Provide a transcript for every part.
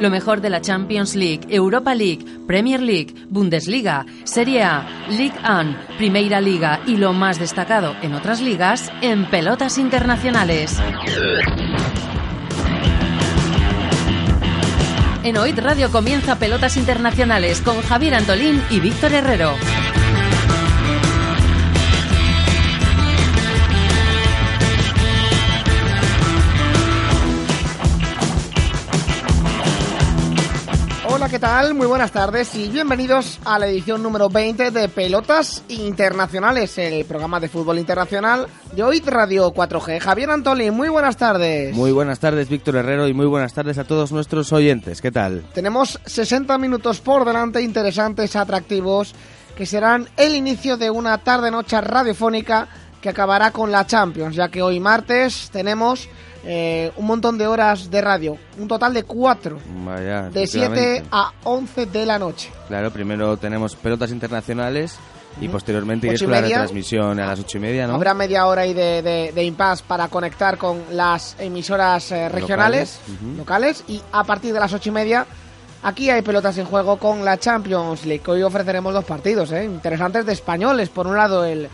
Lo mejor de la Champions League, Europa League, Premier League, Bundesliga, Serie A, League 1, Primera Liga y lo más destacado en otras ligas en Pelotas Internacionales. En OIT Radio comienza Pelotas Internacionales con Javier Antolín y Víctor Herrero. Hola, ¿qué tal? Muy buenas tardes y bienvenidos a la edición número 20 de Pelotas Internacionales, el programa de fútbol internacional de hoy Radio 4G. Javier Antoli, muy buenas tardes. Muy buenas tardes, Víctor Herrero, y muy buenas tardes a todos nuestros oyentes. ¿Qué tal? Tenemos 60 minutos por delante, interesantes, atractivos, que serán el inicio de una tarde-noche radiofónica que acabará con la Champions, ya que hoy martes tenemos eh, un montón de horas de radio, un total de cuatro, Vaya, de 7 efectivamente. a 11 de la noche. Claro, primero tenemos pelotas internacionales y posteriormente Ocho iréis y con la retransmisión a las ocho y media, ¿no? Habrá media hora ahí de, de, de impasse para conectar con las emisoras eh, regionales, Locales, ujú. locales, y a partir de las ocho y media aquí hay pelotas en juego con la Champions League. Hoy ofreceremos dos partidos eh, interesantes de españoles. Por un lado el,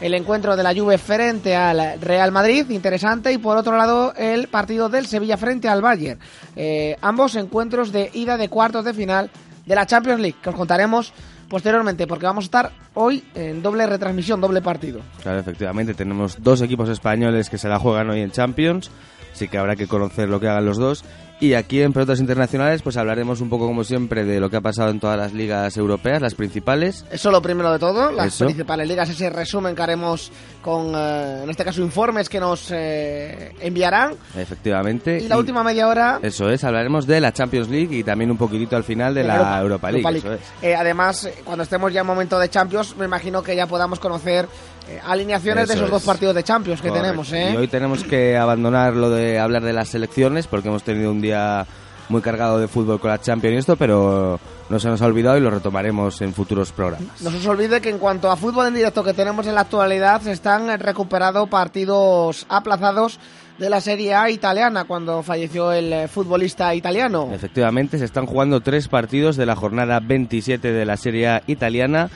el encuentro de la Juve frente al Real Madrid, interesante, y por otro lado el partido del Sevilla frente al Bayern. Eh, ambos encuentros de ida de cuartos de final de la Champions League, que os contaremos posteriormente, porque vamos a estar hoy en doble retransmisión, doble partido. Claro, efectivamente, tenemos dos equipos españoles que se la juegan hoy en Champions, así que habrá que conocer lo que hagan los dos. Y aquí en Pelotas Internacionales pues hablaremos un poco como siempre de lo que ha pasado en todas las ligas europeas, las principales. Eso lo primero de todo, las Eso. principales ligas, ese resumen que haremos con, eh, en este caso, informes que nos eh, enviarán. Efectivamente. Y la última media hora... Eso es, hablaremos de la Champions League y también un poquitito al final de la Europa, League. eso es. Eh, además, cuando estemos ya en momento de Champions, me imagino que ya podamos conocer eh, alineaciones de Eso esos dos es. partidos de Champions que Correcto. tenemos. ¿eh? Y hoy tenemos que abandonar lo de hablar de las selecciones porque hemos tenido un día muy cargado de fútbol con la Champions y esto, pero no se nos ha olvidado y lo retomaremos en futuros programas. No se os olvide que en cuanto a fútbol en directo que tenemos en la actualidad, se están recuperando partidos aplazados de la Serie A italiana cuando falleció el eh, futbolista italiano. Efectivamente, se están jugando tres partidos de la jornada 27 de la Serie A italiana.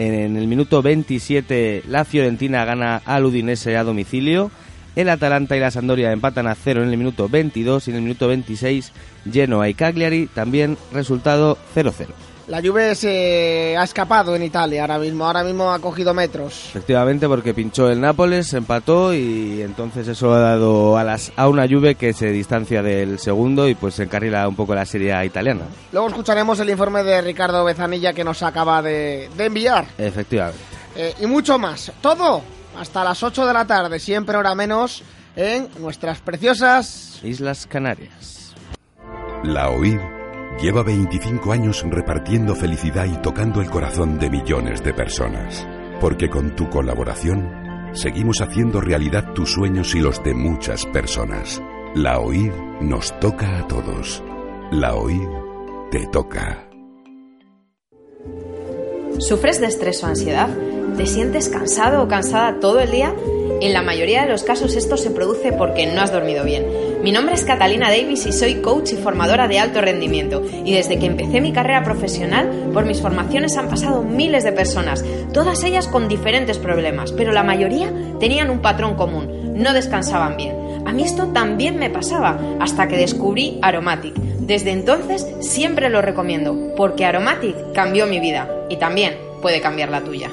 En el minuto 27 la Fiorentina gana al Udinese a domicilio. El Atalanta y la Sampdoria empatan a cero en el minuto 22 y en el minuto 26 Genoa y Cagliari también resultado 0-0. La Juve se ha escapado en Italia ahora mismo, ahora mismo ha cogido metros. Efectivamente, porque pinchó el Nápoles, empató y entonces eso ha dado a, las, a una Juve que se distancia del segundo y pues se encarrila un poco la Serie italiana. Luego escucharemos el informe de Ricardo Bezanilla que nos acaba de, de enviar. Efectivamente. Eh, y mucho más. Todo hasta las 8 de la tarde, siempre hora menos, en nuestras preciosas... Islas Canarias. La OIR lleva 25 años repartiendo felicidad y tocando el corazón de millones de personas. Porque con tu colaboración seguimos haciendo realidad tus sueños y los de muchas personas. La OIR nos toca a todos. La OIR te toca. ¿Sufres de estrés o ansiedad? ¿Te sientes cansado o cansada todo el día? En la mayoría de los casos esto se produce porque no has dormido bien. Mi nombre es Catalina Davis y soy coach y formadora de alto rendimiento. Y desde que empecé mi carrera profesional, por mis formaciones han pasado miles de personas, todas ellas con diferentes problemas, pero la mayoría tenían un patrón común, no descansaban bien. A mí esto también me pasaba hasta que descubrí Aromatic. Desde entonces siempre lo recomiendo, porque Aromatic cambió mi vida y también puede cambiar la tuya.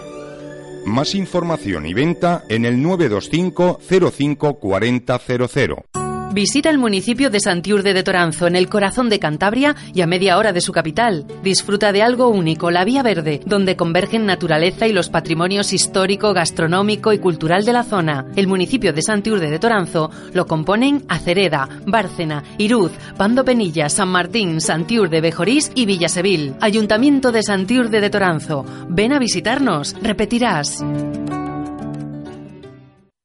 Más información y venta en el 925 05 4000. Visita el municipio de Santiurde de Toranzo, en el corazón de Cantabria y a media hora de su capital. Disfruta de algo único, la Vía Verde, donde convergen naturaleza y los patrimonios histórico, gastronómico y cultural de la zona. El municipio de Santiurde de Toranzo lo componen Acereda, Bárcena, Iruz, Pando Penilla, San Martín, Santiurde, Bejorís y Villasevil. Ayuntamiento de Santiurde de Toranzo. Ven a visitarnos, repetirás.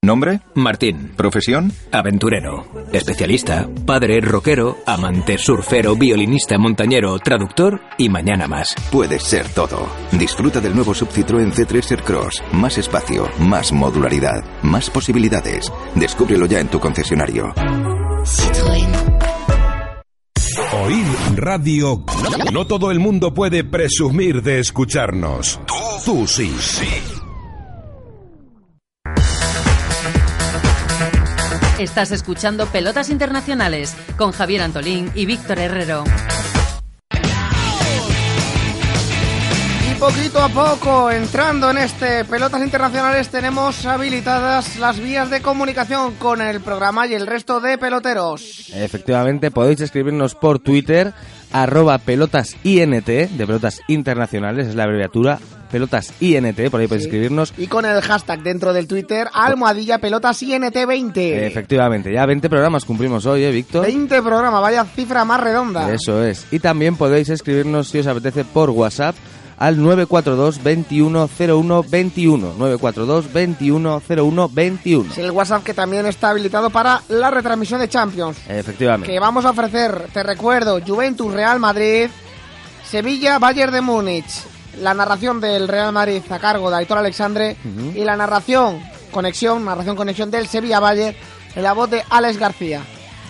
Nombre, Martín. Profesión, aventurero. Especialista, padre, rockero, amante, surfero, violinista, montañero, traductor y mañana más. Puedes ser todo. Disfruta del nuevo Sub Citroën C3 Aircross. Más espacio, más modularidad, más posibilidades. Descúbrelo ya en tu concesionario. Oír radio. No todo el mundo puede presumir de escucharnos. Tú, tú sí. Sí. Estás escuchando Pelotas Internacionales con Javier Antolín y Víctor Herrero. Y poquito a poco, entrando en este Pelotas Internacionales, tenemos habilitadas las vías de comunicación con el programa y el resto de peloteros. Efectivamente, podéis escribirnos por Twitter, arroba pelotas INT, de pelotas internacionales, es la abreviatura, pelotas INT, por ahí podéis escribirnos. Y con el hashtag dentro del Twitter, almohadilla pelotas INT20. Efectivamente, ya 20 programas cumplimos hoy, ¿eh, Víctor? 20 programas, vaya cifra más redonda. Eso es. Y también podéis escribirnos, si os apetece, por WhatsApp al 942 2101 21 942 2101 21 Es el WhatsApp que también está habilitado para la retransmisión de Champions. Efectivamente. Que vamos a ofrecer, te recuerdo, Juventus Real Madrid, Sevilla Bayern de Múnich, la narración del Real Madrid a cargo de Aitor Alexandre y la narración, conexión, narración conexión del Sevilla Bayern en la voz de Alex García.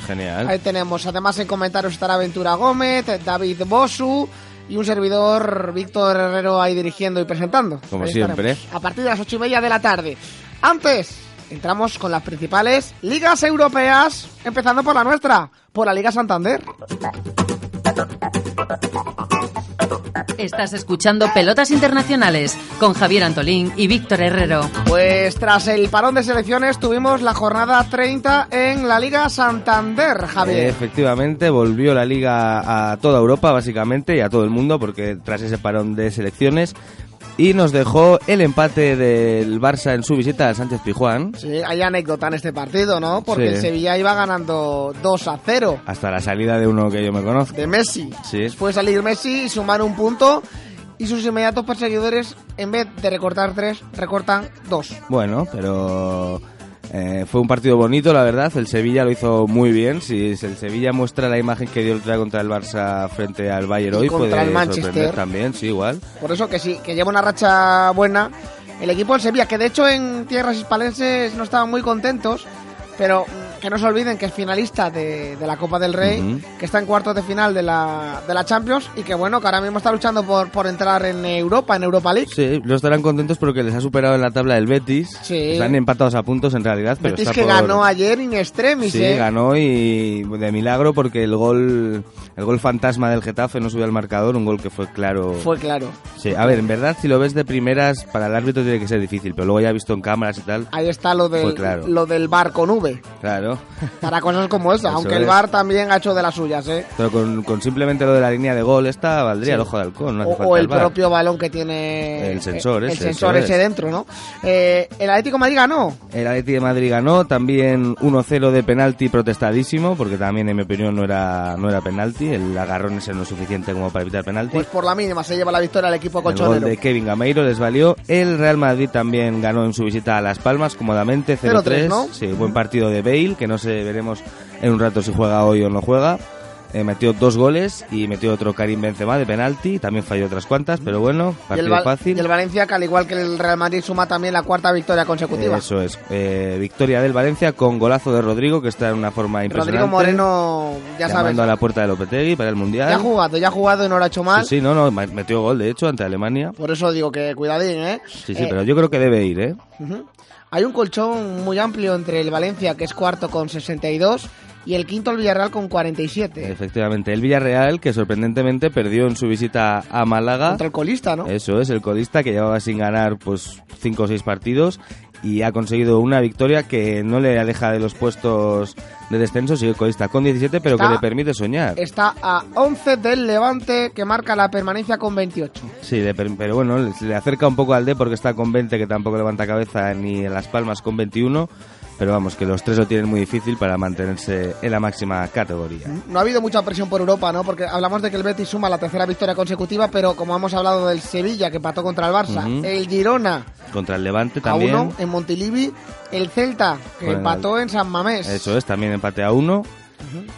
Genial. Ahí tenemos, además en comentarios estará Ventura Gómez, David Bosu y un servidor, Víctor Herrero, ahí dirigiendo y presentando. Como Ahí siempre. estaremos, A partir de las ocho y media de la tarde. Antes, entramos con las principales ligas europeas, empezando por la nuestra, por la Liga Santander. Estás escuchando Pelotas Internacionales con Javier Antolín y Víctor Herrero. Pues tras el parón de selecciones tuvimos la jornada 30 en la Liga Santander, Javier. Efectivamente, volvió la liga a toda Europa, básicamente, y a todo el mundo, porque tras ese parón de selecciones. Y nos dejó el empate del Barça en su visita al Sánchez Pijuán. Sí, hay anécdota en este partido, ¿no? Porque Sí. el Sevilla iba ganando 2 a 0 Hasta la salida de uno que yo me conozco. de Messi. Sí. Fue salir Messi y sumar un punto. Y sus inmediatos perseguidores, en vez de recortar 3, recortan 2. Bueno, pero eh, fue un partido bonito, la verdad. El Sevilla lo hizo muy bien. Si el Sevilla muestra la imagen que dio el día contra el Barça frente al Bayern hoy, puede el Manchester. sorprender también, sí, igual. Por eso que sí, que lleva una racha buena. El equipo del Sevilla, que de hecho en tierras hispalenses no estaban muy contentos, pero que no se olviden que es finalista de, de la Copa del Rey, que está en cuartos de final de la, de la Champions y que bueno, que ahora mismo está luchando por, por entrar en Europa, en Europa League. Sí, no estarán contentos porque les ha superado en la tabla el Betis. Sí. Están empatados a puntos en realidad, pero Betis está que por- ganó ayer in extremis, Sí, ¿eh? ganó y de milagro porque el gol el gol fantasma del Getafe no subió al marcador, un gol que fue claro. Fue claro. Sí, a ver, en verdad si lo ves de primeras para el árbitro tiene que ser difícil, pero luego ya visto en cámaras y tal, Ahí está lo del, claro. lo del bar con V. claro. Para cosas como esa, Eso aunque el es. bar también ha hecho de las suyas, ¿eh? Pero con, con simplemente lo de la línea de gol esta valdría Sí. el ojo de halcón, no hace O, falta o el propio balón que tiene El sensor eh, el ese, sensor eso ese es. dentro, ¿no? Eh, el Atlético de Madrid ganó. El Atleti de Madrid ganó, también 1-0 de penalti protestadísimo, porque también en mi opinión no era no era penalti, el agarrón ese no es suficiente como para evitar penalti. Pues por la mínima se lleva la victoria al equipo El gol colchonero. de Kevin Gameiro les valió. El Real Madrid también ganó en su visita a Las Palmas cómodamente 0-3. 0-3, ¿no? Sí, buen partido de Bale, que no sé, veremos en un rato si juega hoy o no juega. Eh, metió dos goles y metió otro Karim Benzema de penalti. También falló otras cuantas, pero bueno, y, partido Val- fácil. y el Valencia, que al igual que el Real Madrid, suma también la cuarta victoria consecutiva. Eso es. Eh, victoria del Valencia con golazo de Rodrigo, que está en una forma impresionante. Rodrigo Moreno, ya sabes, llamando a la puerta de Lopetegui para el Mundial. ya ha jugado, ya ha jugado y no lo ha hecho mal. Sí, sí, no, no, metió gol, de hecho, ante Alemania. Por eso digo que cuidadín, ¿eh? Sí, sí, Eh, pero yo creo que debe ir, ¿eh? Ujú. Hay un colchón muy amplio entre el Valencia, que es cuarto con 62, y el quinto el Villarreal con 47. Efectivamente, el Villarreal que sorprendentemente perdió en su visita a Málaga. Contra el colista, ¿no? Eso es, el colista que llevaba sin ganar pues cinco o seis partidos y ha conseguido una victoria que no le aleja de los puestos de descenso, sigue colista con 17, pero Está- que le permite soñar. Está a 11 del Levante, que marca la permanencia con 28. Sí, le per- pero bueno, le, le acerca un poco al D porque está con 20, que tampoco levanta cabeza, ni en Las Palmas con 21. Pero vamos, que los tres lo tienen muy difícil para mantenerse en la máxima categoría. No ha habido mucha presión por Europa, ¿no? Porque hablamos de que el Betis suma la tercera victoria consecutiva, pero como hemos hablado del Sevilla, que pató contra el Barça, el Girona Contra el Levante a también. uno en Montilivi, el Celta, que empató en San Mamés. Eso es, también empate a uno.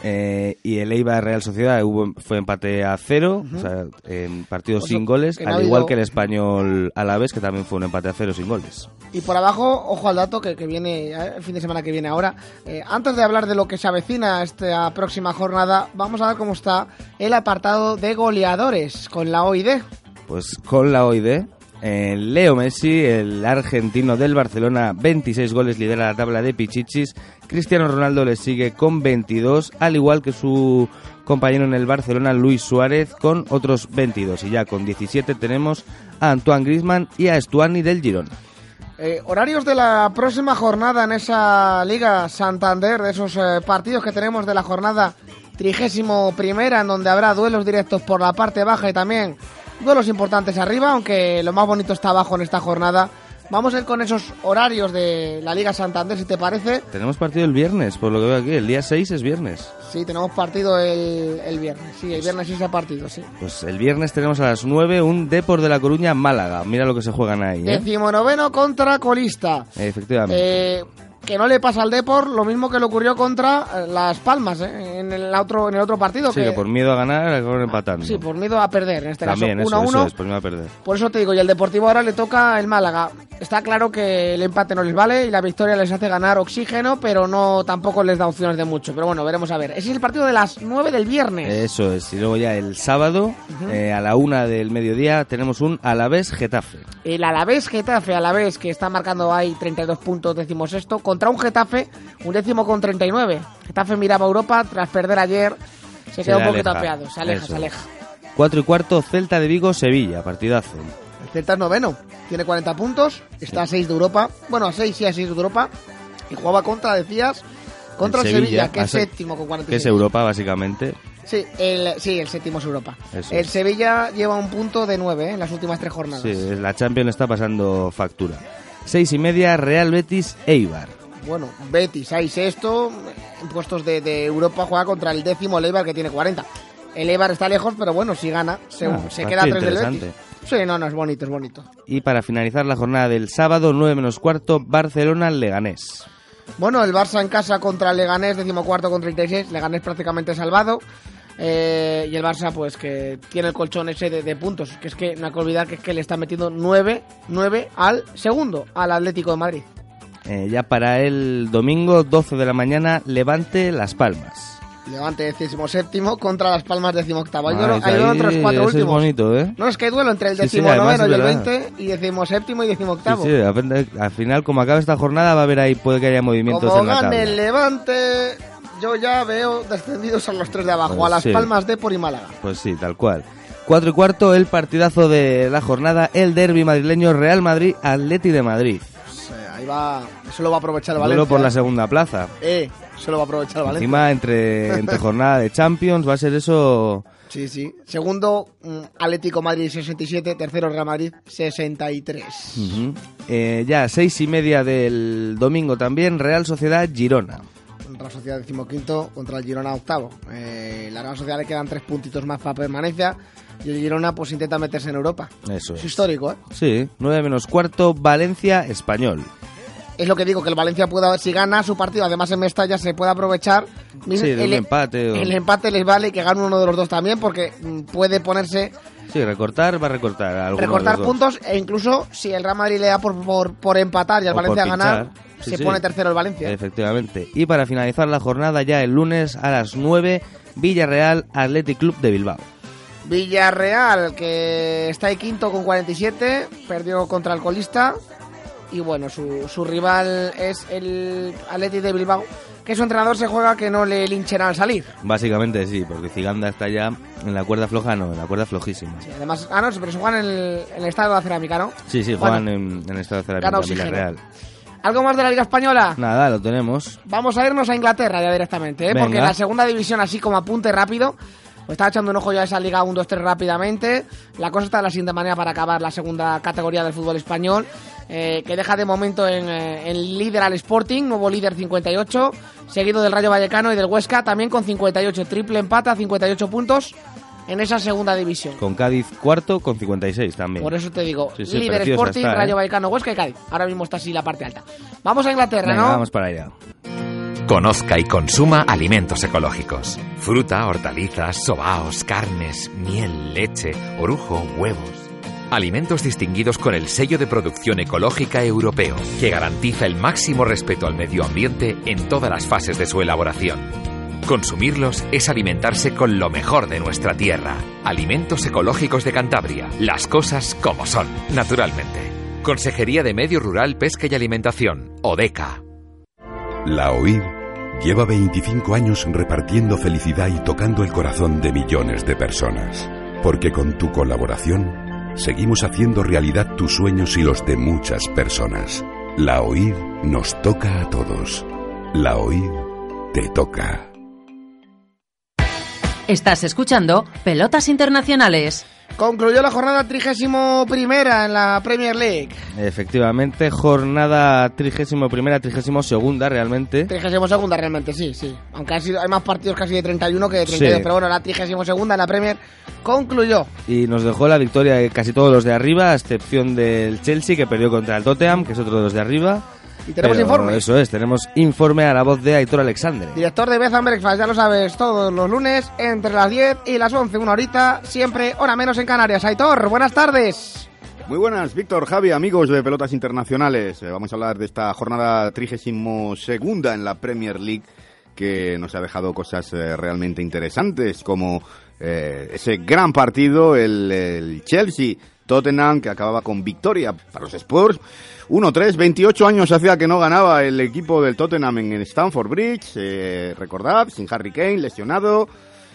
Eh, y el Eibar Real Sociedad hubo, fue empate a cero, o sea, en partidos O sea, sin goles, al igual que el español Alavés, que también fue un empate a cero sin goles. Y por abajo, ojo al dato que, que viene eh, el fin de semana que viene ahora. Eh, antes de hablar de lo que se avecina esta próxima jornada, vamos a ver cómo está el apartado de goleadores con la OID. Pues con la OID, eh, Leo Messi, el argentino del Barcelona, 26 goles, lidera la tabla de Pichichis. Cristiano Ronaldo le sigue con 22, al igual que su compañero en el Barcelona, Luis Suárez, con otros 22. Y ya con 17 tenemos a Antoine Griezmann y a Stuani del Girona. Eh, horarios de la próxima jornada en esa Liga Santander, de esos eh, partidos que tenemos de la jornada trigésimo primera, en donde habrá duelos directos por la parte baja y también duelos importantes arriba, aunque lo más bonito está abajo en esta jornada. Vamos a ir con esos horarios de la Liga Santander, si te parece. Tenemos partido el viernes, por lo que veo aquí. El día 6 es viernes. Sí, tenemos partido el, el viernes. Sí, el viernes sí ese partido, sí. Pues el viernes tenemos a las 9 un Depor de la Coruña Málaga. Mira lo que se juegan ahí, ¿eh? Decimonoveno contra colista. Efectivamente. Eh, que no le pasa al Depor lo mismo que le ocurrió contra eh, Las Palmas eh, en, el otro, en el otro partido. sí, que por miedo a ganar acabaron empatando. Sí, por miedo a perder, en este También, caso eso, 1 eso 1. es, por miedo a perder. Por eso te digo, y el Deportivo ahora le toca el Málaga. Está claro que el empate no les vale y la victoria les hace ganar oxígeno, pero no tampoco les da opciones de mucho. Pero bueno, veremos a ver. Ese es el partido de las 9 del viernes. Eso es. Y luego ya el sábado, eh, a la una del mediodía, tenemos un Alavés Getafe. El Alavés Getafe, Alavés que está marcando ahí 32 puntos, décimo sexto, contra un Getafe, un décimo con 39. Getafe miraba a Europa tras perder ayer, se, Se queda un poquito apeado, se aleja, Eso. se aleja. Cuatro y cuarto, Celta de Vigo, Sevilla. Partidazo. El Celta es noveno, tiene 40 puntos, está a 6 de Europa, bueno, a 6 y a 6 de Europa, y jugaba contra, decías, contra el Sevilla, que a es séptimo con 46. Que es Europa, básicamente. Sí, el, sí, el séptimo es Europa. Eso el. Sevilla lleva un punto de 9 en las últimas tres jornadas. Sí, la Champions está pasando factura. Seis y media, Real Betis, Eibar. Bueno, Betis, ahí sexto, en puestos de, de Europa juega contra el décimo el Eibar que tiene 40. El Eibar está lejos, pero bueno, si gana, se, Ah, se queda a tres del. Betis. Sí, no, no, es bonito, es bonito. Y para finalizar la jornada del sábado, 9 menos cuarto, Barcelona-Leganés. Bueno, el Barça en casa contra el Leganés, decimocuarto con 36, Leganés prácticamente salvado. Eh, y el Barça, pues que tiene el colchón ese de, de puntos, que es que no hay que olvidar que es que le está metiendo 9, 9 al segundo, al Atlético de Madrid. Eh, ya para el domingo, 12 de la mañana, Levante Las Palmas. Levante decimoséptimo séptimo contra Las Palmas decimoctavo. Hay duelo, es hay duelo ahí, entre los cuatro es últimos. bonito, ¿eh? No, es que hay duelo entre el Sí, sí, decimonoveno además y el. 20 y decimoséptimo y Sí, decimoctavo. sí, al final, como acaba esta jornada, va a haber ahí, puede que haya movimientos Como en la tabla. el Levante, yo ya veo descendidos a los tres de abajo, Pues a Las sí. Palmas de y Málaga. Pues sí, tal cual. Cuatro y cuarto, el partidazo de la jornada, el derby madrileño Real Madrid, Atleti de Madrid. Pues, eh, ahí va, eso lo va a aprovechar Valencia. Duelo por la segunda plaza. Eh, eso lo va a aprovechar Valencia. Encima, entre, entre jornada de Champions, va a ser eso... Sí, sí. Segundo, mm, Atlético Madrid 67, tercero Real Madrid 63. Ujú. Eh, ya, seis y media del domingo también, Real Sociedad Girona. Real Sociedad decimoquinto contra el Girona octavo. Eh, la Real Sociedad le quedan tres puntitos más para permanencia y el Girona pues intenta meterse en Europa. Eso Es es. histórico, ¿eh? Sí, nueve menos cuarto, Valencia Español. Es lo que digo, que el Valencia pueda, si gana su partido, además en Mestalla se puede aprovechar. Sí, de el, empate o- el empate les vale que gane uno de los dos también, porque mm, puede ponerse, Sí, recortar va a recortar. alguno de recortar los dos. puntos, e incluso si el Real Madrid le da por, por, por empatar y al O Valencia ganar. Sí, se sí. pone tercero el Valencia. Efectivamente. Y para finalizar la jornada ya el lunes a las 9, Villarreal Athletic Club de Bilbao. Villarreal, que está ahí quinto con 47, perdió contra el colista. Y bueno, su, su rival es el Athletic de Bilbao, que su entrenador se juega que no le linchen al salir. Básicamente sí, porque Ciganda está ya en la cuerda floja, no, en la cuerda flojísima. Y además, ah, no, pero se juegan en el, en el estado de la cerámica, ¿no? Sí, sí, juegan en, en estado de gana cerámica. Villarreal. ¿Algo más de la Liga Española? Nada, lo tenemos. Vamos a irnos a Inglaterra ya directamente, ¿eh? porque la segunda división, así como apunte rápido, pues estaba echando un ojo ya a esa Liga 1, 2, 3 rápidamente. La cosa está de la siguiente manera para acabar la segunda categoría del fútbol español, eh, que deja de momento en, eh, en líder al Sporting, nuevo líder 58, seguido del Rayo Vallecano y del Huesca, también con 58, triple empata, 58 puntos en esa segunda división. Con Cádiz cuarto con 56 también. Por eso te digo, Sí, sí, líder Sporting, está, ¿eh? Rayo Vallecano, Huesca y Cádiz. Ahora mismo está así la parte alta. Vamos a Inglaterra, Venga, ¿no? vamos para allá. Conozca y consuma alimentos ecológicos. Fruta, hortalizas, sobaos, carnes, miel, leche, orujo, huevos. Alimentos distinguidos con el sello de producción ecológica europeo, que garantiza el máximo respeto al medio ambiente en todas las fases de su elaboración. Consumirlos es alimentarse con lo mejor de nuestra tierra. Alimentos ecológicos de Cantabria. Las cosas como son, naturalmente. Consejería de Medio Rural, Pesca y Alimentación. ODECA. La OIR lleva 25 años repartiendo felicidad y tocando el corazón de millones de personas. Porque con tu colaboración seguimos haciendo realidad tus sueños y los de muchas personas. La OIR nos toca a todos. La OIR te toca. Estás escuchando Pelotas Internacionales. Concluyó la jornada 31 primera en la Premier League. Efectivamente, jornada 31 primera, 32 segunda realmente. 32 segunda realmente, sí, sí. Aunque ha sido, hay más partidos casi de 31 que de 32, Sí. pero bueno, la 32 segunda en la Premier concluyó. Y nos dejó la victoria de casi todos los de arriba, a excepción del Chelsea que perdió contra el Tottenham, que es otro de los de arriba. Y tenemos Pero informe. Eso es, tenemos informe a la voz de Aitor Alexandre. Director de Beth and Breakfast, ya lo sabes, todos los lunes entre las 10 y las 11, una horita, siempre hora menos en Canarias. Aitor, buenas tardes. Muy buenas, Víctor, Javi, amigos de Pelotas Internacionales. Eh, vamos a hablar de esta jornada 32 en la Premier League que nos ha dejado cosas eh, realmente interesantes como eh, ese gran partido, el, el Chelsea-Tottenham que acababa con victoria para los Spurs. 1-3, 28 años hacía que no ganaba el equipo del Tottenham en Stamford Bridge, eh, recordad, sin Harry Kane, lesionado.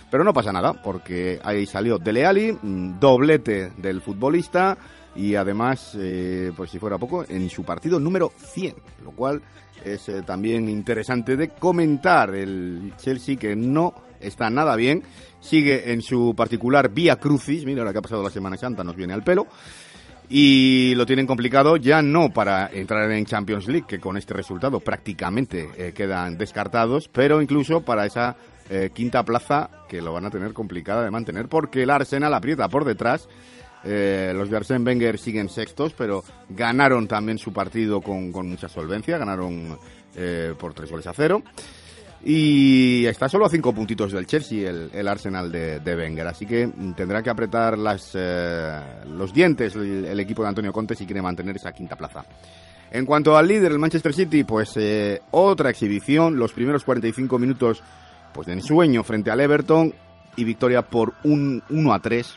Pero no pasa nada, porque ahí salió Dele Alli, mm, doblete del futbolista y además, eh, pues si fuera poco, en su partido número 100, lo cual es eh, también interesante de comentar. El Chelsea que no está nada bien, sigue en su particular vía crucis, mira ahora que ha pasado la Semana Santa, nos viene al pelo. Y lo tienen complicado ya no para entrar en Champions League, que con este resultado prácticamente eh, quedan descartados, pero incluso para esa eh, quinta plaza que lo van a tener complicada de mantener, porque el Arsenal aprieta por detrás. Eh, los de Arsène Wenger siguen sextos, pero ganaron también su partido con, con mucha solvencia, ganaron por tres goles a cero. Y está solo a cinco puntitos del Chelsea, el, el Arsenal de, de Wenger. Así que tendrá que apretar las, eh, los dientes el, el equipo de Antonio Conte si quiere mantener esa quinta plaza. En cuanto al líder, el Manchester City, pues eh, otra exhibición, los primeros 45 minutos pues de ensueño frente al Everton y victoria por un 1 a 3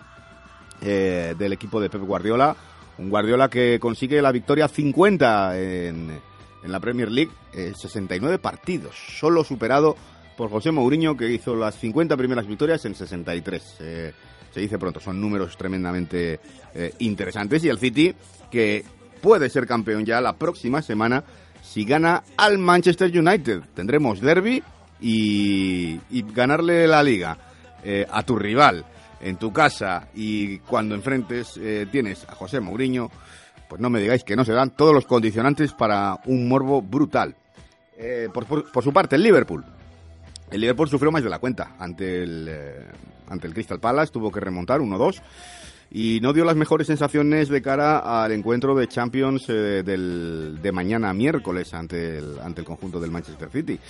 eh, del equipo de Pep Guardiola. Un Guardiola que consigue la victoria 50 en, en la Premier League, eh, 69 partidos, solo superado por José Mourinho que hizo las 50 primeras victorias en 63. Eh, se dice pronto, son números tremendamente eh, interesantes y el City que puede ser campeón ya la próxima semana si gana al Manchester United. Tendremos derby y, y ganarle la liga eh, a tu rival en tu casa y cuando enfrentes eh, tienes a José Mourinho, pues no me digáis que no se dan todos los condicionantes para un morbo brutal. Eh, por, su parte, el Liverpool. El Liverpool sufrió más de la cuenta ante el, eh, ante el Crystal Palace, tuvo que remontar 1-2 y no dio las mejores sensaciones de cara al encuentro de Champions eh, del, de mañana miércoles ante el, ante el conjunto del Manchester City.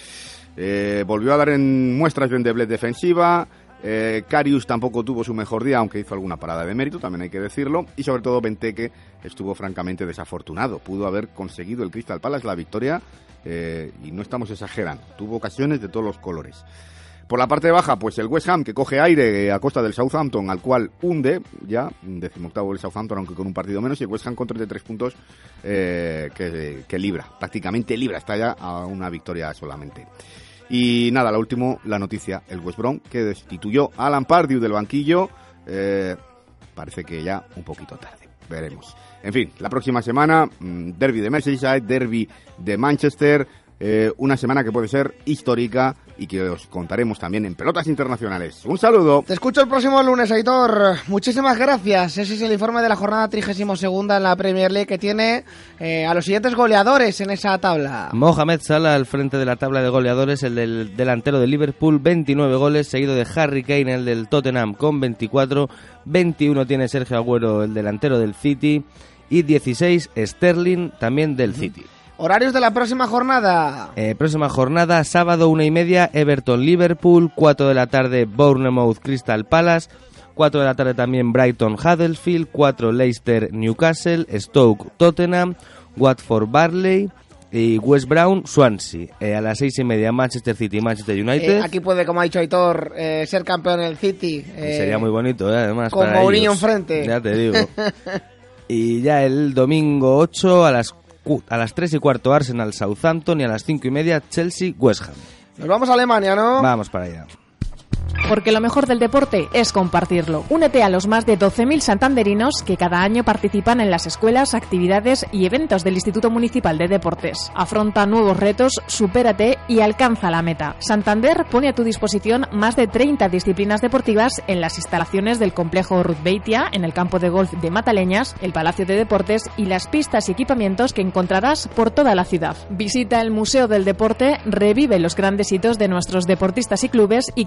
Volvió a dar en muestras de endeblez defensiva. Eh, Karius tampoco tuvo su mejor día, aunque hizo alguna parada de mérito, también hay que decirlo. Y sobre todo Benteke estuvo francamente desafortunado. Pudo haber conseguido el Crystal Palace la victoria eh, y no estamos exagerando. Tuvo ocasiones de todos los colores. Por la parte baja, pues el West Ham que coge aire a costa del Southampton, al cual hunde ya, decimoctavo el Southampton, aunque con un partido menos, y el West Ham con 33 puntos eh, que, que libra, prácticamente libra, está ya a una victoria solamente. Y nada, la último, la noticia, el West Brom, que destituyó a Alan Pardew del banquillo, eh, parece que ya un poquito tarde, veremos. En fin, la próxima semana, mm, derby de Merseyside, derby de Manchester, eh, una semana que puede ser histórica y que os contaremos también en Pelotas Internacionales. Un saludo. Te escucho el próximo lunes, Aitor. Muchísimas gracias. Ese es el informe de la jornada 32 en la Premier League que tiene eh, a los siguientes goleadores en esa tabla. Mohamed Salah al frente de la tabla de goleadores, el del delantero de Liverpool, 29 goles, seguido de Harry Kane, el del Tottenham, con 24. 21 tiene Sergio Agüero, el delantero del City. Y 16 Sterling, también del City. Horarios de la próxima jornada. Eh, próxima jornada, sábado una y media, Everton-Liverpool, 4 de la tarde, Bournemouth-Crystal Palace, 4 de la tarde también Brighton-Huddersfield, 4 Leicester-Newcastle, Stoke-Tottenham, Watford-Barley y West Brown-Swansea. Eh, a las 6 y media, Manchester City-Manchester United. Eh, aquí puede, como ha dicho Aitor, eh, ser campeón en el City. Sería muy bonito, eh, además. Con Mourinho enfrente. Ya te digo. y ya el domingo 8 a las, a las 3 y cuarto Arsenal Southampton y a las 5 y media Chelsea West Ham. Nos vamos a Alemania, ¿no? Vamos para allá. Porque lo mejor del deporte es compartirlo. Únete a los más de 12.000 santanderinos que cada año participan en las escuelas, actividades y eventos del Instituto Municipal de Deportes. Afronta nuevos retos, supérate y alcanza la meta. Santander pone a tu disposición más de 30 disciplinas deportivas en las instalaciones del complejo Ruth Beitia, en el campo de golf de Mataleñas, el Palacio de Deportes y las pistas y equipamientos que encontrarás por toda la ciudad. Visita el Museo del Deporte, revive los grandes hitos de nuestros deportistas y clubes y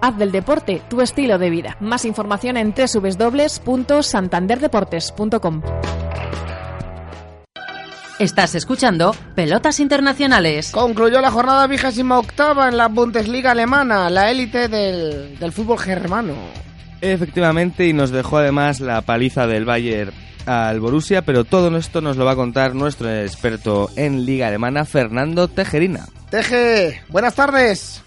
Haz del deporte tu estilo de vida. Más información en www.santanderdeportes.com. Estás escuchando Pelotas Internacionales. Concluyó la jornada vigésima octava en la Bundesliga alemana, la élite del, del fútbol germano. Efectivamente, y nos dejó además la paliza del Bayern al Borussia, pero todo esto nos lo va a contar nuestro experto en Liga Alemana, Fernando Tejerina. Teje, buenas tardes.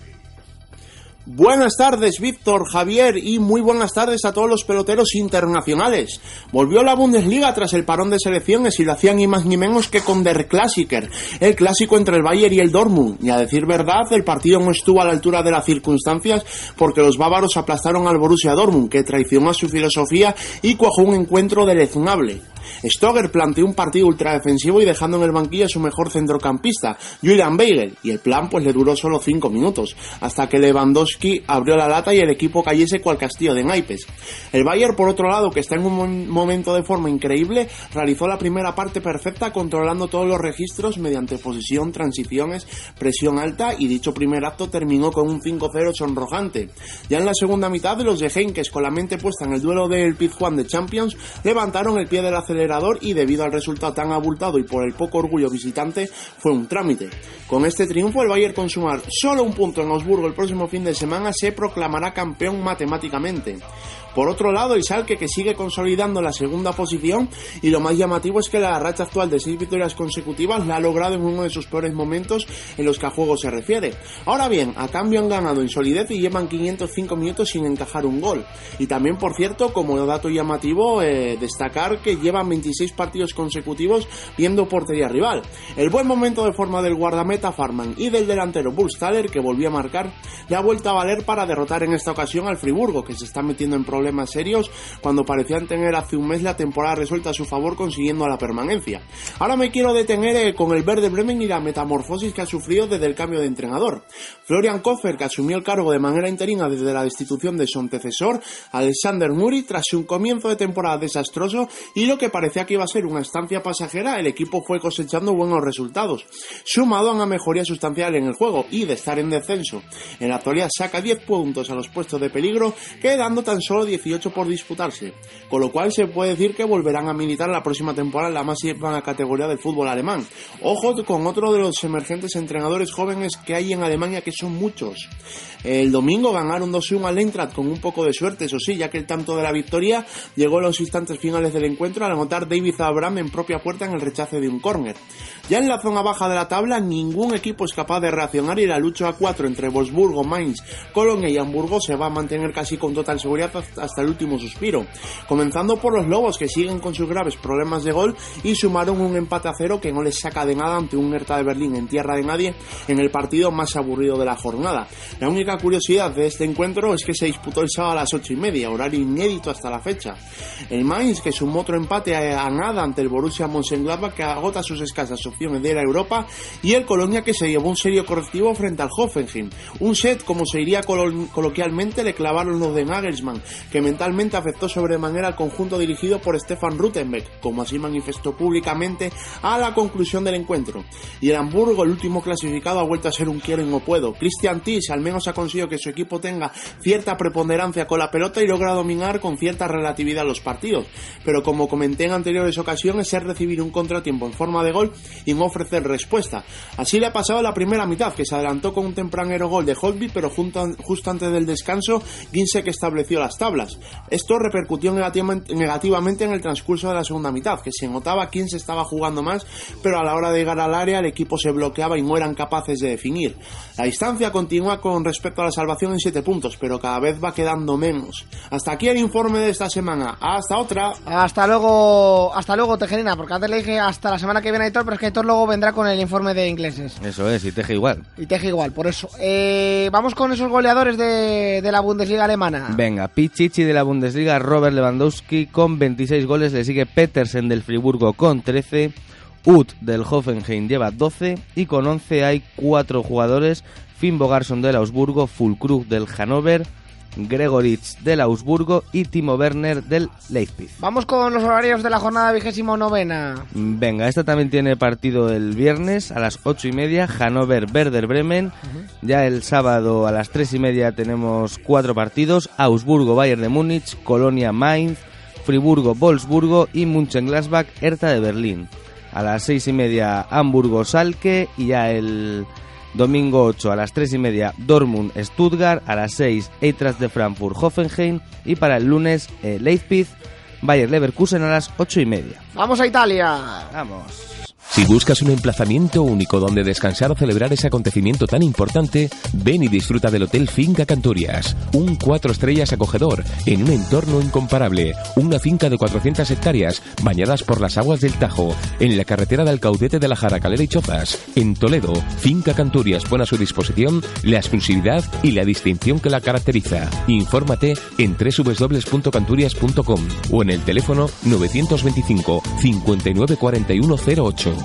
Buenas tardes, Víctor, Javier, y muy buenas tardes a todos los peloteros internacionales. Volvió la Bundesliga tras el parón de selecciones y lo hacían ni más ni menos que con Der Klassiker, el clásico entre el Bayern y el Dortmund. Y a decir verdad, el partido no estuvo a la altura de las circunstancias porque los bávaros aplastaron al Borussia Dortmund, que traicionó su filosofía y cuajó un encuentro deleznable. Stoger planteó un partido ultradefensivo y dejando en el banquillo a su mejor centrocampista, Julian Weigel, y el plan pues le duró solo 5 minutos, hasta que Lewandowski abrió la lata y el equipo cayese cual castillo de naipes. El Bayern, por otro lado, que está en un momento de forma increíble, realizó la primera parte perfecta controlando todos los registros mediante posesión, transiciones, presión alta y dicho primer acto terminó con un 5-0 sonrojante. Ya en la segunda mitad, los de Henkes, con la mente puesta en el duelo del Pizjuán de Champions, levantaron el pie del acelerador y debido al resultado tan abultado y por el poco orgullo visitante, fue un trámite. Con este triunfo, el Bayern con sumar solo un punto en Augsburgo el próximo fin de semana se proclamará campeón matemáticamente. Por otro lado, Schalke que sigue consolidando la segunda posición y lo más llamativo es que la racha actual de seis victorias consecutivas la ha logrado en uno de sus peores momentos en los que a juego se refiere. Ahora bien, a cambio han ganado en solidez y llevan 505 minutos sin encajar un gol. Y también, por cierto, como dato llamativo, eh, destacar que llevan 26 partidos consecutivos viendo portería rival. El buen momento de forma del guardameta Farman y del delantero Burstaller, que volvió a marcar, le ha vuelto a valer para derrotar en esta ocasión al Friburgo, que se está metiendo en problemas serios cuando parecían tener hace un mes la temporada resuelta a su favor consiguiendo la permanencia. Ahora me quiero detener eh, con el Verde Bremen y la metamorfosis que ha sufrido desde el cambio de entrenador. Florian Koffer, que asumió el cargo de manera interina desde la destitución de su antecesor, Alexander Muri, tras un comienzo de temporada desastroso y lo que parecía que iba a ser una estancia pasajera, el equipo fue cosechando buenos resultados, sumado a una mejoría sustancial en el juego y de estar en descenso. En la actualidad saca 10 puntos a los puestos de peligro, quedando tan solo 18 por disputarse, con lo cual se puede decir que volverán a militar la próxima temporada en la máxima categoría del fútbol alemán. Ojo con otro de los emergentes entrenadores jóvenes que hay en Alemania, que son muchos. El domingo ganaron 2-1 al Eintracht con un poco de suerte, eso sí, ya que el tanto de la victoria llegó en los instantes finales del encuentro al anotar David Abraham en propia puerta en el rechace de un córner. Ya en la zona baja de la tabla, ningún equipo es capaz de reaccionar y la lucha a 4 entre Wolfsburgo, Mainz, Colonia y Hamburgo se va a mantener casi con total seguridad hasta el último suspiro. Comenzando por los Lobos, que siguen con sus graves problemas de gol y sumaron un empate a cero que no les saca de nada ante un Hertha de Berlín en tierra de nadie en el partido más aburrido de la jornada. La única curiosidad de este encuentro es que se disputó el sábado a las 8 y media, horario inédito hasta la fecha. El Mainz, que sumó otro empate a nada ante el Borussia Mönchengladbach que agota sus escasas opciones de ir a Europa y el Colonia que se llevó un serio correctivo frente al Hoffenheim. Un set, como se diría coloquialmente, le clavaron los de Nagelsmann, que mentalmente afectó sobremanera al conjunto dirigido por Stefan Rutenbeck, como así manifestó públicamente a la conclusión del encuentro. Y el Hamburgo, el último clasificado, ha vuelto a ser un quiero y no puedo. Christian Tis al menos ha conseguido que su equipo tenga cierta preponderancia con la pelota y logra dominar con cierta relatividad los partidos. Pero como comenté en anteriores ocasiones, es recibir un contratiempo en forma de gol y no ofrecer respuesta. Así le ha pasado la primera mitad, que se adelantó con un tempranero gol de Holby, pero justo antes del descanso, que estableció las tablas. Esto repercutió negativamente en el transcurso de la segunda mitad, que se notaba quién se estaba jugando más, pero a la hora de llegar al área el equipo se bloqueaba y no eran capaces de definir. La distancia continúa con respecto a la salvación en 7 puntos, pero cada vez va quedando menos. Hasta aquí el informe de esta semana. Hasta otra. Hasta luego, hasta luego, Tejerina, porque antes le dije hasta la semana que viene a Héctor, pero es que Héctor luego vendrá con el informe de ingleses. Eso es, y teje igual. Y teje igual, por eso. Eh, vamos con esos goleadores de, de la Bundesliga alemana. Venga, De la Bundesliga, Robert Lewandowski con 26 goles, le sigue Petersen del Friburgo con 13. Ut del Hoffenheim lleva 12 y con 11 hay 4 jugadores, Finn Bogarson del Augsburgo, Fulkrug del Hannover, Gregoritz del Augsburgo y Timo Werner del Leipzig. Vamos con los horarios de la jornada vigésimo novena. Venga, esta también tiene partido el viernes a las ocho y media, Hannover Werder Bremen. Ya el sábado a las tres y media tenemos cuatro partidos, Augsburgo Bayern de Múnich, Colonia Mainz, Friburgo Wolfsburgo y Mönchengladbach Hertha de Berlín. A las seis y media Hamburgo Salke y ya el Domingo 8 a las 3 y media Dortmund Stuttgart, a las 6 Eintracht de Frankfurt Hoffenheim y para el lunes eh, Leipzig Bayer Leverkusen a las 8 y media. Vamos a Italia. Vamos. Si buscas un emplazamiento único donde descansar o celebrar ese acontecimiento tan importante, ven y disfruta del Hotel Finca Canturias. Un cuatro estrellas acogedor, en un entorno incomparable. Una finca de 400 hectáreas, bañadas por las aguas del Tajo, en la carretera del Caudete de la Jaracalera y Chozas. En Toledo, Finca Canturias pone a su disposición la exclusividad y la distinción que la caracteriza. Infórmate en www.canturias.com o en el teléfono 925 594108.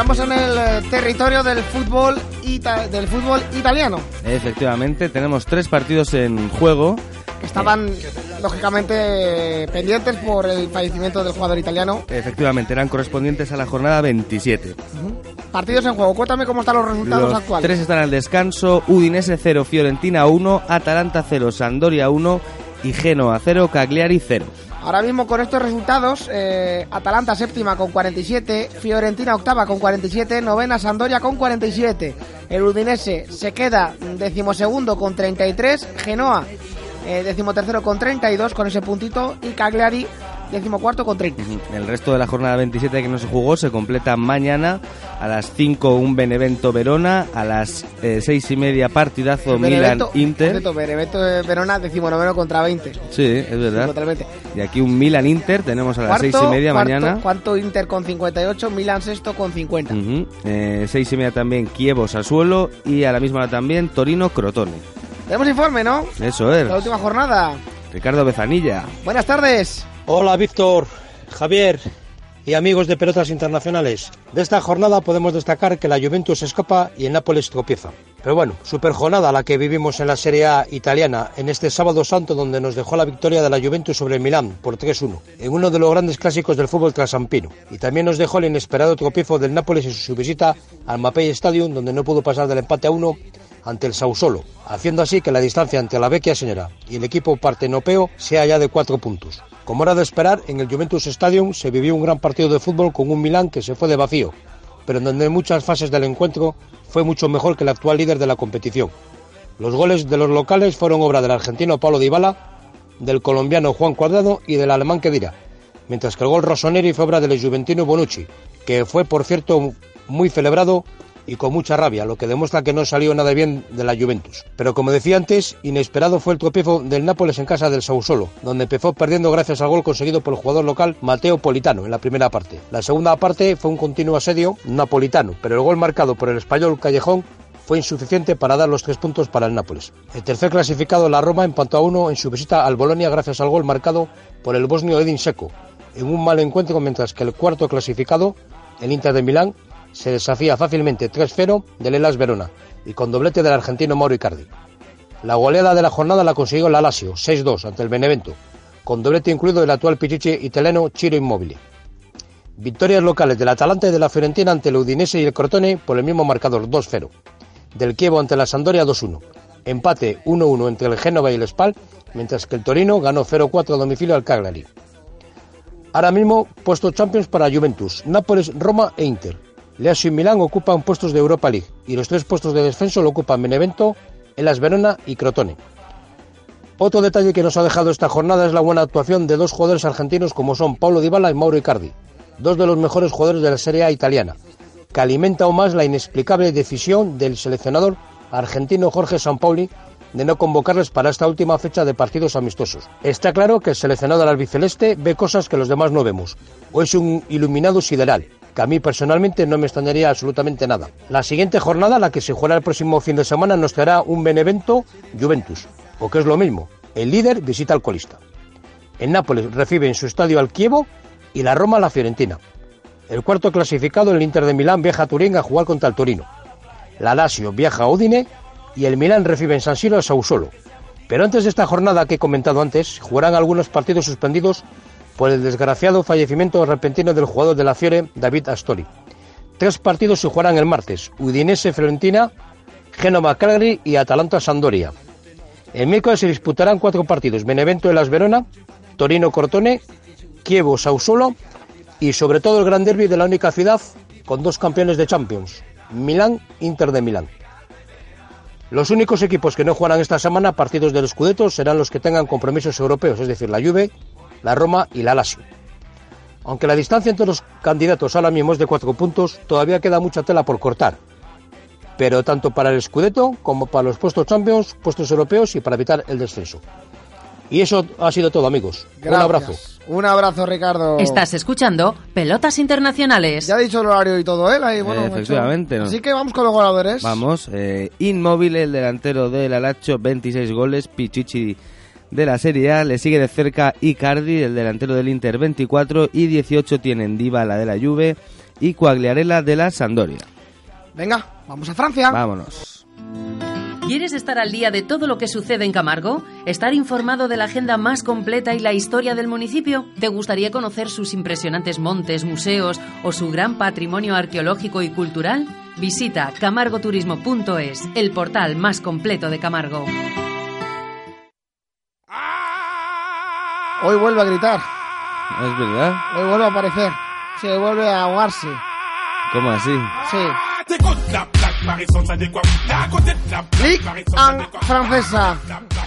Entramos en el eh, territorio del fútbol, del fútbol italiano. Efectivamente, tenemos tres partidos en juego. estaban, lógicamente, pendientes por el fallecimiento del jugador italiano. Efectivamente, eran correspondientes a la jornada 27. Partidos en juego, cuéntame cómo están los resultados los actuales. Tres están al descanso, Udinese 0, Fiorentina 1, Atalanta 0, Sandoria 1 y Genoa 0, Cagliari 0. Ahora mismo con estos resultados, eh, Atalanta séptima con 47, Fiorentina octava con 47, novena Sandoria con 47. El Udinese se queda decimosegundo con 33, Genoa eh, decimotercero con 32 con ese puntito y Cagliari decimocuarto con 30. El resto de la jornada 27 que no se jugó se completa mañana a las 5 un Benevento Verona, a las eh, 6 y media partidazo Milan-Inter. Benevento Verona decimonoveno contra 20. Sí, es verdad. Totalmente. Y aquí un Milan-Inter tenemos a las 6 y media mañana. ¿Cuánto Inter con 58? Milan sexto con 50. eh, 6 y media también Kievo-Sassuolo y a la misma hora también Torino-Crotone. Tenemos informe, ¿no? Eso es. La última jornada. Ricardo Bezanilla. Buenas tardes. Hola Víctor, Javier y amigos de pelotas internacionales. De esta jornada podemos destacar que la Juventus escapa y el Nápoles tropieza. Pero bueno, super jornada la que vivimos en la Serie A italiana en este sábado santo donde nos dejó la victoria de la Juventus sobre el Milán por 3-1, en uno de los grandes clásicos del fútbol trasampino. Y también nos dejó el inesperado tropiezo del Nápoles en su visita al Mapei Stadium donde no pudo pasar del empate a uno ante el Sausolo, haciendo así que la distancia entre la vecchia señora y el equipo partenopeo sea ya de cuatro puntos. Como era de esperar, en el Juventus Stadium se vivió un gran partido de fútbol con un Milán que se fue de vacío, pero en donde en muchas fases del encuentro fue mucho mejor que el actual líder de la competición. Los goles de los locales fueron obra del argentino Pablo Dybala, del colombiano Juan Cuadrado y del alemán Kedira, mientras que el gol Rossoneri fue obra del juventino Bonucci, que fue, por cierto, muy celebrado y con mucha rabia, lo que demuestra que no salió nada bien de la Juventus. Pero como decía antes, inesperado fue el tropiezo del Nápoles en casa del Sausolo, donde empezó perdiendo gracias al gol conseguido por el jugador local Mateo Politano en la primera parte. La segunda parte fue un continuo asedio napolitano, pero el gol marcado por el español Callejón fue insuficiente para dar los tres puntos para el Nápoles. El tercer clasificado, la Roma, empató a uno en su visita al Bolonia gracias al gol marcado por el bosnio Edin Seco, en un mal encuentro mientras que el cuarto clasificado, el Inter de Milán, se desafía fácilmente 3-0 del Elas Verona y con doblete del argentino Mauro Icardi. La goleada de la jornada la consiguió el Alasio, 6-2 ante el Benevento, con doblete incluido del actual pichichi italiano Ciro Immobile. Victorias locales del Atalanta y de la Fiorentina ante el Udinese y el Crotone por el mismo marcador 2-0. Del Chievo ante la Sandoria 2-1. Empate 1-1 entre el Génova y el Spal, mientras que el Torino ganó 0-4 a domicilio al Cagliari. Ahora mismo, puestos Champions para Juventus, Nápoles, Roma e Inter. Lazio y Milán ocupan puestos de Europa League y los tres puestos de descenso lo ocupan Benevento, Elas Verona y Crotone. Otro detalle que nos ha dejado esta jornada es la buena actuación de dos jugadores argentinos como son Paulo Dybala y Mauro Icardi, dos de los mejores jugadores de la Serie A italiana, que alimenta aún más la inexplicable decisión del seleccionador argentino Jorge Sampaoli de no convocarles para esta última fecha de partidos amistosos. Está claro que el seleccionador albiceleste ve cosas que los demás no vemos, o es un iluminado sideral, que a mí personalmente no me extrañaría absolutamente nada. La siguiente jornada, la que se jugará el próximo fin de semana, nos traerá un Benevento Juventus, o que es lo mismo, el líder visita al colista. En Nápoles recibe en su estadio al Chievo y la Roma la Fiorentina. El cuarto clasificado, el Inter de Milán, viaja a Turín a jugar contra el Torino. La Lazio viaja a Udine y el Milán recibe en San Siro a Sausolo. Pero antes de esta jornada que he comentado antes, jugarán algunos partidos suspendidos por el desgraciado fallecimiento repentino del jugador de la Fiore, David Astori. Tres partidos se jugarán el martes, Udinese Fiorentina, Génova Cagliari y Atalanta Sandoria. El miércoles se disputarán cuatro partidos, Benevento de las Verona, Torino Cortone, Chievo Sausolo y sobre todo el gran derby de la única ciudad con dos campeones de Champions, Milán Inter de Milán. Los únicos equipos que no jugarán esta semana partidos del Scudetto serán los que tengan compromisos europeos, es decir, la Juve, la Roma y la Lazio. Aunque la distancia entre los candidatos ahora mismo es de cuatro puntos, todavía queda mucha tela por cortar. Pero tanto para el Scudetto como para los puestos Champions, puestos europeos y para evitar el descenso. Y eso ha sido todo, amigos. Un abrazo. Un abrazo, Ricardo. Estás escuchando Pelotas Internacionales. Ya ha dicho el horario y todo, ¿eh? Ahí, bueno, Eh, efectivamente, ¿no? Así que vamos con los goleadores. Vamos, eh, Inmóvil, el delantero del Alacho, 26 goles, Pichichi de la Serie A, le sigue de cerca Icardi, el delantero del Inter, 24 y 18 tienen Dybala de la Juve y Quagliarella de la Sampdoria. Venga, vamos a Francia. Vámonos. ¿Quieres estar al día de todo lo que sucede en Camargo? ¿Estar informado de la agenda más completa y la historia del municipio? ¿Te gustaría conocer sus impresionantes montes, museos o su gran patrimonio arqueológico y cultural? Visita camargoturismo.es, el portal más completo de Camargo. Hoy vuelve a gritar. ¿Es verdad? Hoy vuelve a aparecer. Hoy vuelve a ahogarse. ¿Cómo así? Sí. Ligue 1 francesa.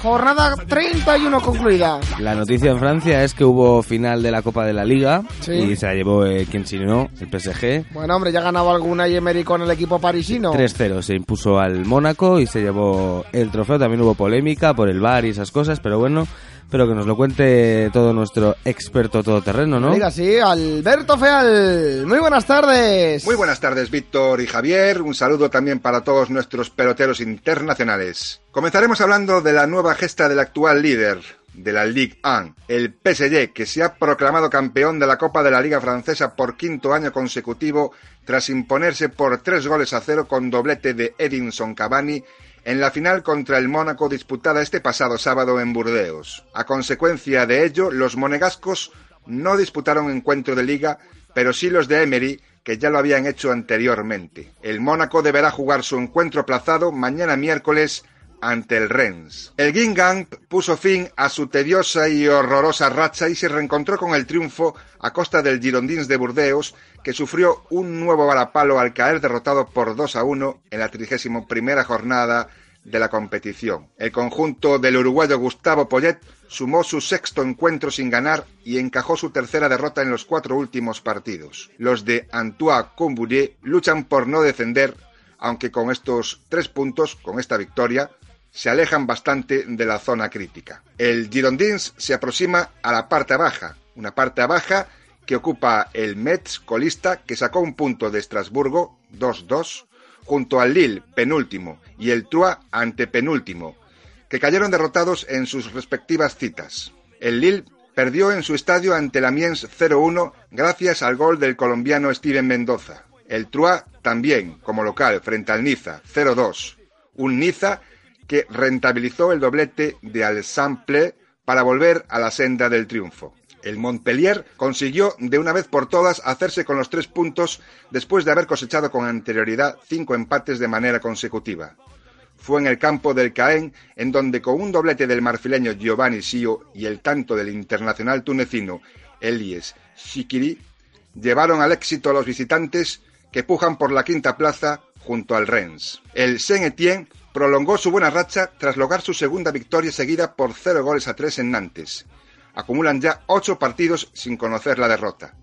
Jornada 31 concluida. La noticia en Francia es que hubo final de la Copa de la Liga Sí. y se la llevó eh, quien si no, el PSG. Bueno, hombre, ya ha ganado alguna y Emery con el equipo parisino. 3-0 se impuso al Mónaco y se llevó el trofeo. También hubo polémica por el VAR y esas cosas, pero bueno, pero que nos lo cuente todo nuestro experto todoterreno, ¿no? Diga sí, Alberto Feal. Muy buenas tardes. Muy buenas tardes, Víctor y Javier. Un saludo también para todos nuestros peloteros internacionales. Comenzaremos hablando de la nueva gesta del actual líder de la Ligue 1, el PSG, que se ha proclamado campeón de la Copa de la Liga Francesa por quinto año consecutivo tras imponerse por tres goles a cero con doblete de Edinson Cavani en la final contra el Mónaco disputada este pasado sábado en Burdeos. A consecuencia de ello, los monegascos no disputaron encuentro de liga, pero sí los de Emery, que ya lo habían hecho anteriormente. El Mónaco deberá jugar su encuentro aplazado mañana miércoles ante el Rennes. El Guingamp puso fin a su tediosa y horrorosa racha y se reencontró con el triunfo a costa del Girondins de Burdeos, que sufrió un nuevo balapalo al caer derrotado por 2 a 1 en la 31 primera jornada de la competición. El conjunto del uruguayo Gustavo Poyet sumó su sexto encuentro sin ganar y encajó su tercera derrota en los cuatro últimos partidos. Los de Antoine Combouré luchan por no defender, aunque con estos tres puntos, con esta victoria, se alejan bastante de la zona crítica. El Girondins se aproxima a la parte baja, una parte baja que ocupa el Metz colista que sacó un punto de Estrasburgo 2-2, junto al Lille, penúltimo, y el Troyes, antepenúltimo, que cayeron derrotados en sus respectivas citas. El Lille perdió en su estadio ante el Amiens 0-1 gracias al gol del colombiano Steven Mendoza. El Troyes también, como local, frente al Niza 0-2. Un Niza que rentabilizó el doblete de Alsample para volver a la senda del triunfo. El Montpellier consiguió de una vez por todas hacerse con los tres puntos después de haber cosechado con anterioridad cinco empates de manera consecutiva. Fue en el campo del Caen en donde con un doblete del marfileño Giovanni Sio y el tanto del internacional tunecino Elies Shikiri llevaron al éxito a los visitantes que pujan por la quinta plaza junto al Rennes. El Saint-Étienne prolongó su buena racha tras lograr su segunda victoria seguida por cero goles a tres en Nantes. Acumulan ya ocho partidos sin conocer la derrota.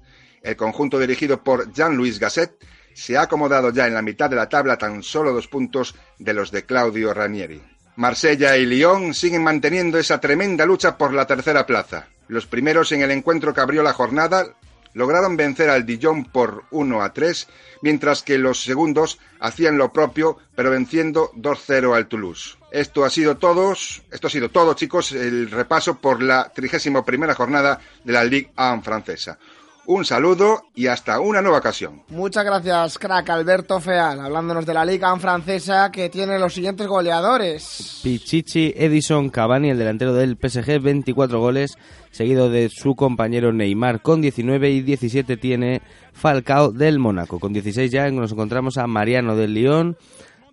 El conjunto dirigido por Jean-Louis Gasset se ha acomodado ya en la mitad de la tabla tan solo dos puntos de los de Claudio Ranieri. Marsella y Lyon siguen manteniendo esa tremenda lucha por la tercera plaza. Los primeros en el encuentro que abrió la jornada lograron vencer al Dijon por 1 a 3, mientras que los segundos hacían lo propio, pero venciendo 2-0 al Toulouse. Esto ha sido todos, esto ha sido todo, chicos, el repaso por la 31 primera jornada de la Ligue 1 francesa. Un saludo y hasta una nueva ocasión. Muchas gracias, crack Alberto Feal, hablándonos de la Liga francesa que tiene los siguientes goleadores. Pichichi Edison Cavani, el delantero del PSG, 24 goles, seguido de su compañero Neymar con 19 y 17 tiene Falcao del Mónaco. Con 16 ya nos encontramos a Mariano del Lyon,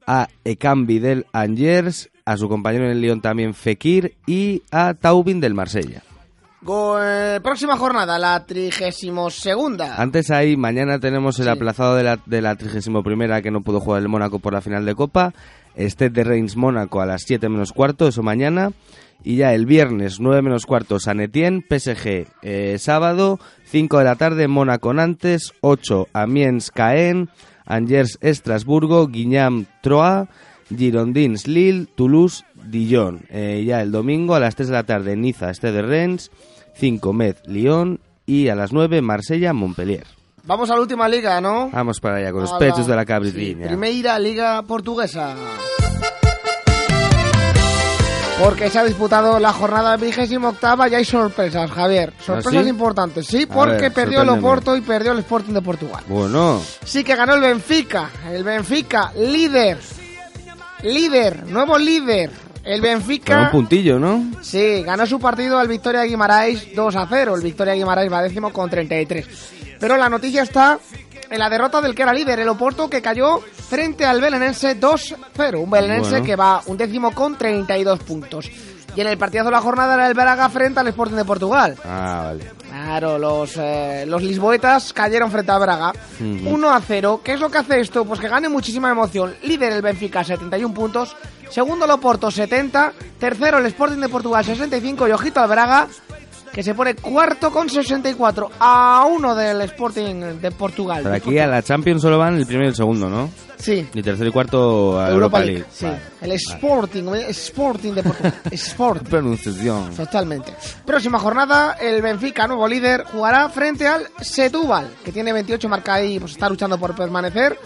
a Ekambi del Angers, a su compañero en el Lyon también Fekir y a Taubin del Marsella. Go- eh, próxima jornada, la trigésimo segunda. Antes ahí, mañana tenemos el aplazado de la, de la 31 primera que no pudo jugar el Mónaco por la final de Copa. Stade de Reims Mónaco a las 7 menos cuarto, eso mañana. Y ya el viernes 9 menos cuarto San Etienne, PSG eh, sábado, 5 de la tarde Mónaco Nantes, 8 Amiens Caen, Angers Estrasburgo, Guignam Troyes, Girondins Lille, Toulouse Dijon. Eh, ya el domingo a las 3 de la tarde Niza Stade de Reims, 5 Metz Lyon y a las 9 Marsella Montpellier. Vamos a la última liga, ¿no? Vamos para allá con los pechos de la Sí, cabritriña. Primeira Liga Portuguesa. Porque se ha disputado la jornada vigésima octava y hay sorpresas, Javier. Sorpresas ¿Ah, sí? importantes, sí, porque ver, perdió el. Oporto y perdió el Sporting de Portugal. Bueno, Sí que ganó el Benfica. El Benfica, líder. Líder, nuevo líder. El con un Benfica. puntillo, ¿no? Sí, ganó su partido al Victoria Guimarães 2 a 0. El Victoria Guimarães va décimo con 33. Pero la noticia está en la derrota del que era líder, el Oporto, que cayó frente al Belenense 2-0. Un Belenense Bueno. que va un décimo con 32 puntos. Y en el partidazo de la jornada era el Braga frente al Sporting de Portugal. Ah, vale. Claro, los, eh, los lisboetas cayeron frente a Braga. Ujú. 1 a 0. ¿Qué es lo que hace esto? Pues que gane muchísima emoción. Líder el Benfica, 71 puntos. Segundo el Oporto, 70. Tercero el Sporting de Portugal, 65. Y ojito al Braga, que se pone cuarto con 64. A uno del Sporting de Portugal. Pero aquí a la Champions solo van el primero y el segundo, ¿no? Sí. Y tercero y cuarto a Europa Europa, League. League. Sí. Vale. El Sporting, Sporting de Portugal. Sport. Pronunciación. Totalmente. Próxima jornada, el Benfica, nuevo líder, jugará frente al Setúbal, que tiene 28 marca ahí, pues está luchando por permanecer.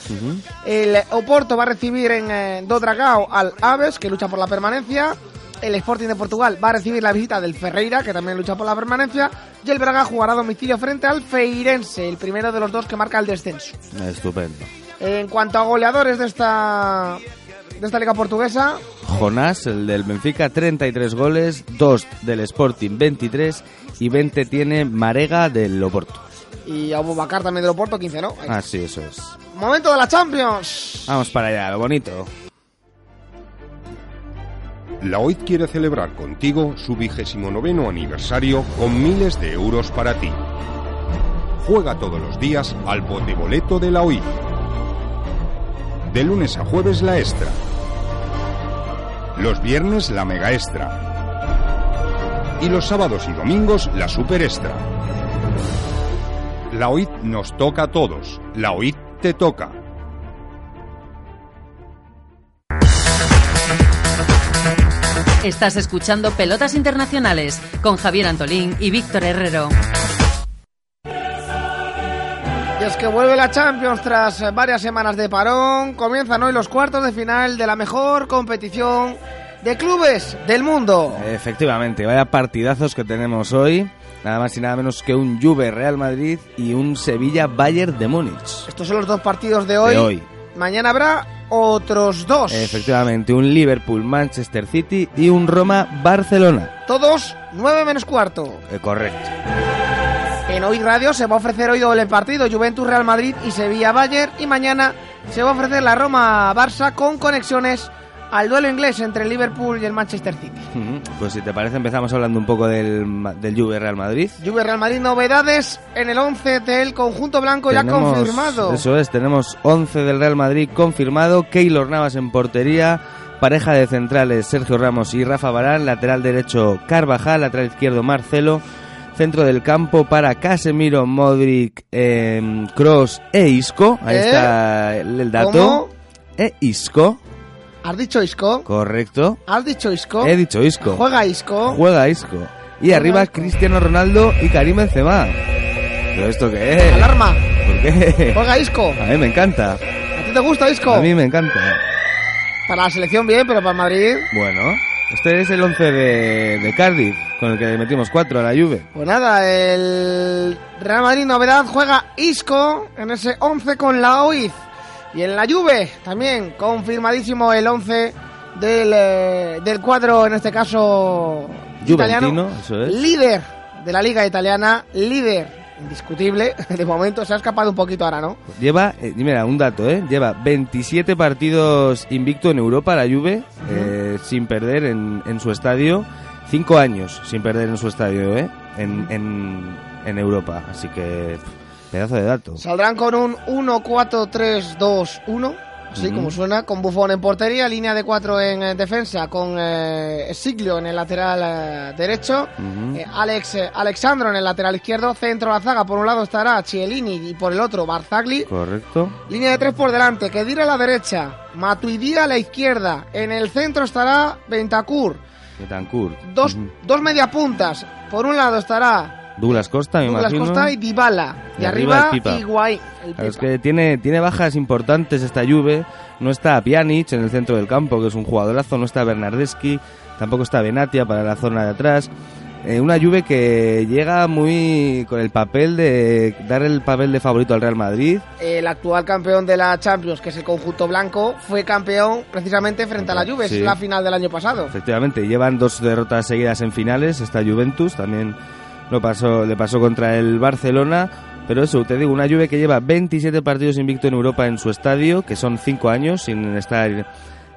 El Oporto va a recibir en eh, Do Dragao al Aves, que lucha por la permanencia. El Sporting de Portugal va a recibir la visita del Ferreira, que también lucha por la permanencia. Y el Braga jugará a domicilio frente al Feirense, el primero de los dos que marca el descenso. Estupendo. En cuanto a goleadores de esta, de esta liga portuguesa, Jonás, el del Benfica, 33 goles, 2 del Sporting, 23 y 20 tiene Marega del Oporto. y Abubakar también del Oporto, 15, ¿no? Ahí. Ah, sí, eso es. Momento de la Champions. Vamos para allá, lo bonito. La OIT quiere celebrar contigo su vigésimo noveno aniversario con miles de euros para ti. Juega todos los días al boleto de la OIT. De lunes a jueves la extra. Los viernes la mega extra. Y los sábados y domingos la super extra. La OIT nos toca a todos. La OIT te toca. Estás escuchando Pelotas Internacionales con Javier Antolín y Víctor Herrero. Y es que vuelve la Champions tras varias semanas de parón. Comienzan hoy los cuartos de final de la mejor competición de clubes del mundo. Efectivamente, vaya partidazos que tenemos hoy. Nada más y nada menos que un Juve Real Madrid y un Sevilla Bayern de Múnich. Estos son los dos partidos de hoy. De hoy. Mañana habrá otros dos. Efectivamente, un Liverpool Manchester City y un Roma Barcelona. Todos 9 menos cuarto. Eh, correcto. En Hoy Radio se va a ofrecer hoy doble partido, Juventus Real Madrid y Sevilla Bayern. Y mañana se va a ofrecer la Roma Barça con conexiones al duelo inglés entre el Liverpool y el Manchester City. Pues si te parece empezamos hablando un poco del, del Juve Real Madrid. Juve Real Madrid, novedades en el 11 del conjunto blanco ya Tenemos- confirmado. Eso es, tenemos 11 del Real Madrid confirmado, Keylor Navas en portería, pareja de centrales Sergio Ramos y Rafa Barán, lateral derecho Carvajal, lateral izquierdo Marcelo, centro del campo para Casemiro, Modric, Cross e Isco. Ahí ¿Eh? está el, el dato. ¿Cómo? E Isco, ¿Has dicho Isco? correcto. ¿Has dicho Isco? He dicho Isco. Juega Isco. Juega Isco. Y arriba Cristiano Ronaldo y Karim Benzema. ¿Pero esto qué es? Alarma. ¿Por qué? Juega Isco. A mí me encanta. ¿A ti te gusta Isco? A mí me encanta. Para la selección bien, pero para el Madrid. Bueno, este es el 11 de, de Cardiff, con el que metimos 4 a la Juve. Pues nada, el Real Madrid novedad juega Isco en ese 11 con la OIZ. Y en la Juve también confirmadísimo el 11 del, eh, del cuadro, en este caso italiano. Eso es. Líder de la liga italiana, líder indiscutible. De momento se ha escapado un poquito ahora, ¿no? Lleva, eh, mira, un dato, ¿eh? Lleva 27 partidos invicto en Europa la Juve, eh, sin perder en, en su estadio. 5 años sin perder en su estadio, ¿eh? En, en, en Europa. Así que, pedazo de dato. Saldrán con un 1-4-3-2-1, así como suena, con Buffon en portería, línea de 4 en eh, defensa, con eh, Siglio en el lateral eh, derecho, Alex Alexandro en el lateral izquierdo, centro de la zaga, por un lado estará Chiellini y por el otro Barzagli, Correcto. línea de 3 por delante, Kedira a la derecha, Matuidi a la izquierda, en el centro estará Bentancur, Betancourt. dos, Ujú. dos mediapuntas, por un lado estará Douglas Costa, me Douglas imagino. Costa y Dybala, y, Y arriba, arriba. Higuaín, es que tiene, tiene bajas importantes esta Juve. No está Pjanic en el centro del campo, que es un jugadorazo. No está Bernardeschi. Tampoco está Benatia para la zona de atrás. Eh, una Juve que llega muy con el papel de dar el papel de favorito al Real Madrid. el actual campeón de la Champions, que es el conjunto blanco, fue campeón precisamente frente a la Juve, Sí. es la final del año pasado. Efectivamente, llevan dos derrotas seguidas en finales. Esta Juventus también lo pasó, le pasó contra el Barcelona. Pero eso, te digo, una Juve que lleva 27 partidos invicto en Europa en su estadio, que son 5 años sin estar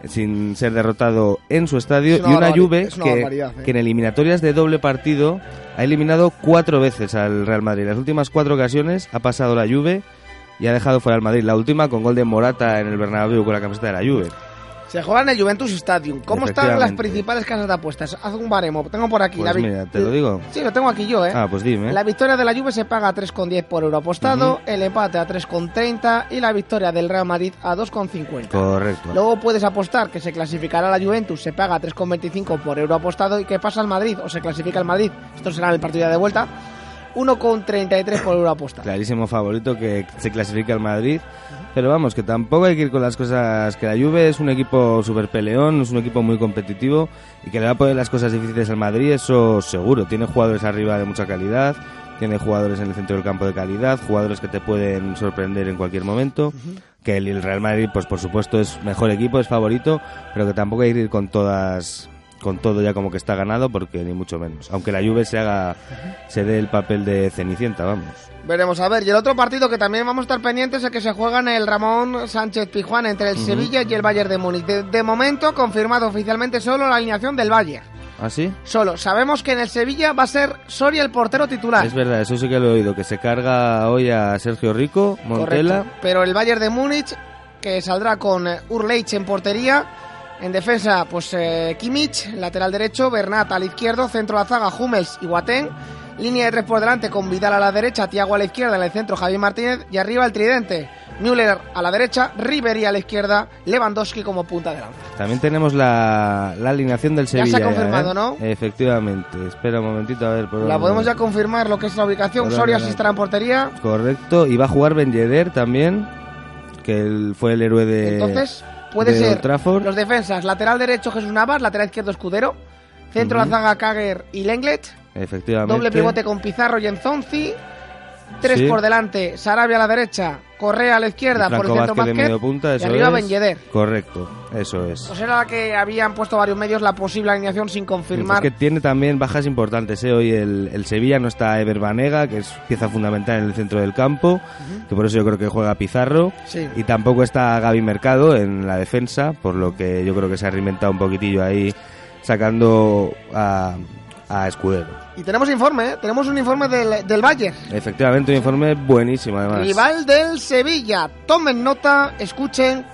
sin ser derrotado en su estadio Es una y una Juve una que, ¿eh? que en eliminatorias de doble partido ha eliminado cuatro veces al Real Madrid. Las últimas cuatro ocasiones ha pasado la Juve y ha dejado fuera al Madrid. La última con gol de Morata en el Bernabéu con la camiseta de la Juve. Se juega en el Juventus Stadium. ¿Cómo están las principales casas de apuestas? Haz un baremo. Tengo por aquí. Pues la mira, te lo digo. Sí, lo tengo aquí yo, ¿eh? Ah, pues dime. La victoria de la Juve se paga a 3,10 por euro apostado, el empate a 3,30 y la victoria del Real Madrid a 2,50. Correcto. Luego puedes apostar que se clasificará la Juventus, se paga 3,25 por euro apostado y que pasa al Madrid o se clasifica el Madrid. Esto será en el partido de vuelta. 1,33 por euro apostado. clarísimo favorito que se clasifica al Madrid. Pero vamos, que tampoco hay que ir con las cosas. Que la Juve es un equipo súper peleón, es un equipo muy competitivo y que le va a poner las cosas difíciles al Madrid, eso seguro. Tiene jugadores arriba de mucha calidad, tiene jugadores en el centro del campo de calidad, jugadores que te pueden sorprender en cualquier momento. Que el el Real Madrid, pues por supuesto, es mejor equipo, es favorito, pero que tampoco hay que ir con todas con todo ya como que está ganado porque ni mucho menos aunque la Juve se haga se dé el papel de Cenicienta vamos Veremos a ver. Y el otro partido que también vamos a estar pendientes es el que se juega en el Ramón Sánchez Pijuán entre el. Sevilla y el Bayern de Múnich. De, de momento, confirmado oficialmente solo la alineación del Bayern. ¿Ah, sí? Solo. Sabemos que en el Sevilla va a ser Soria el portero titular. Es verdad, eso sí que lo he oído, que se carga hoy a Sergio Rico, Montela. Correcto. Pero el Bayern de Múnich, que saldrá con eh, Urleich en portería. En defensa, pues eh, Kimmich, lateral derecho, Bernat al izquierdo, centro la zaga, Hummels y Guatén. Línea de tres por delante con Vidal a la derecha, Tiago a la izquierda, en el centro Javier Martínez y arriba el tridente. Müller a la derecha, Ribery a la izquierda, Lewandowski como punta de lanza. También tenemos la, la alineación del Sevilla. Ya se ha confirmado, ¿eh? ¿no? Efectivamente. Espera un momentito a ver. Por La podemos ya confirmar lo que es la ubicación. Soria estará en portería. Correcto. Y va a jugar Ben Yedder también, que él fue el héroe de. Entonces, puede de ser los defensas, lateral derecho Jesús Navas, lateral izquierdo Escudero, centro Ujú. la zaga Kager y Lenglet, Efectivamente. doble pivote con Pizarro y Enzonzi, tres Sí. por delante, Sarabia a la derecha, Correa a la izquierda, por el centro Vázquez de medio punta, y eso arriba es. Ben Yedder. Correcto, eso es. Pues era la que habían puesto varios medios la posible alineación sin Es confirmar. que tiene también bajas importantes. ¿eh? Hoy el, el Sevilla no está Ever Banega, que es pieza fundamental en el centro del campo, que por eso yo creo que juega Pizarro. Sí. Y tampoco está Gaby Mercado en la defensa, por lo que yo creo que se ha reinventado un poquitillo ahí, sacando a, a Escudero. Y tenemos informe, ¿eh? tenemos un informe del, del Bayern. Efectivamente, un informe buenísimo además. Rival del Sevilla. Tomen nota, escuchen,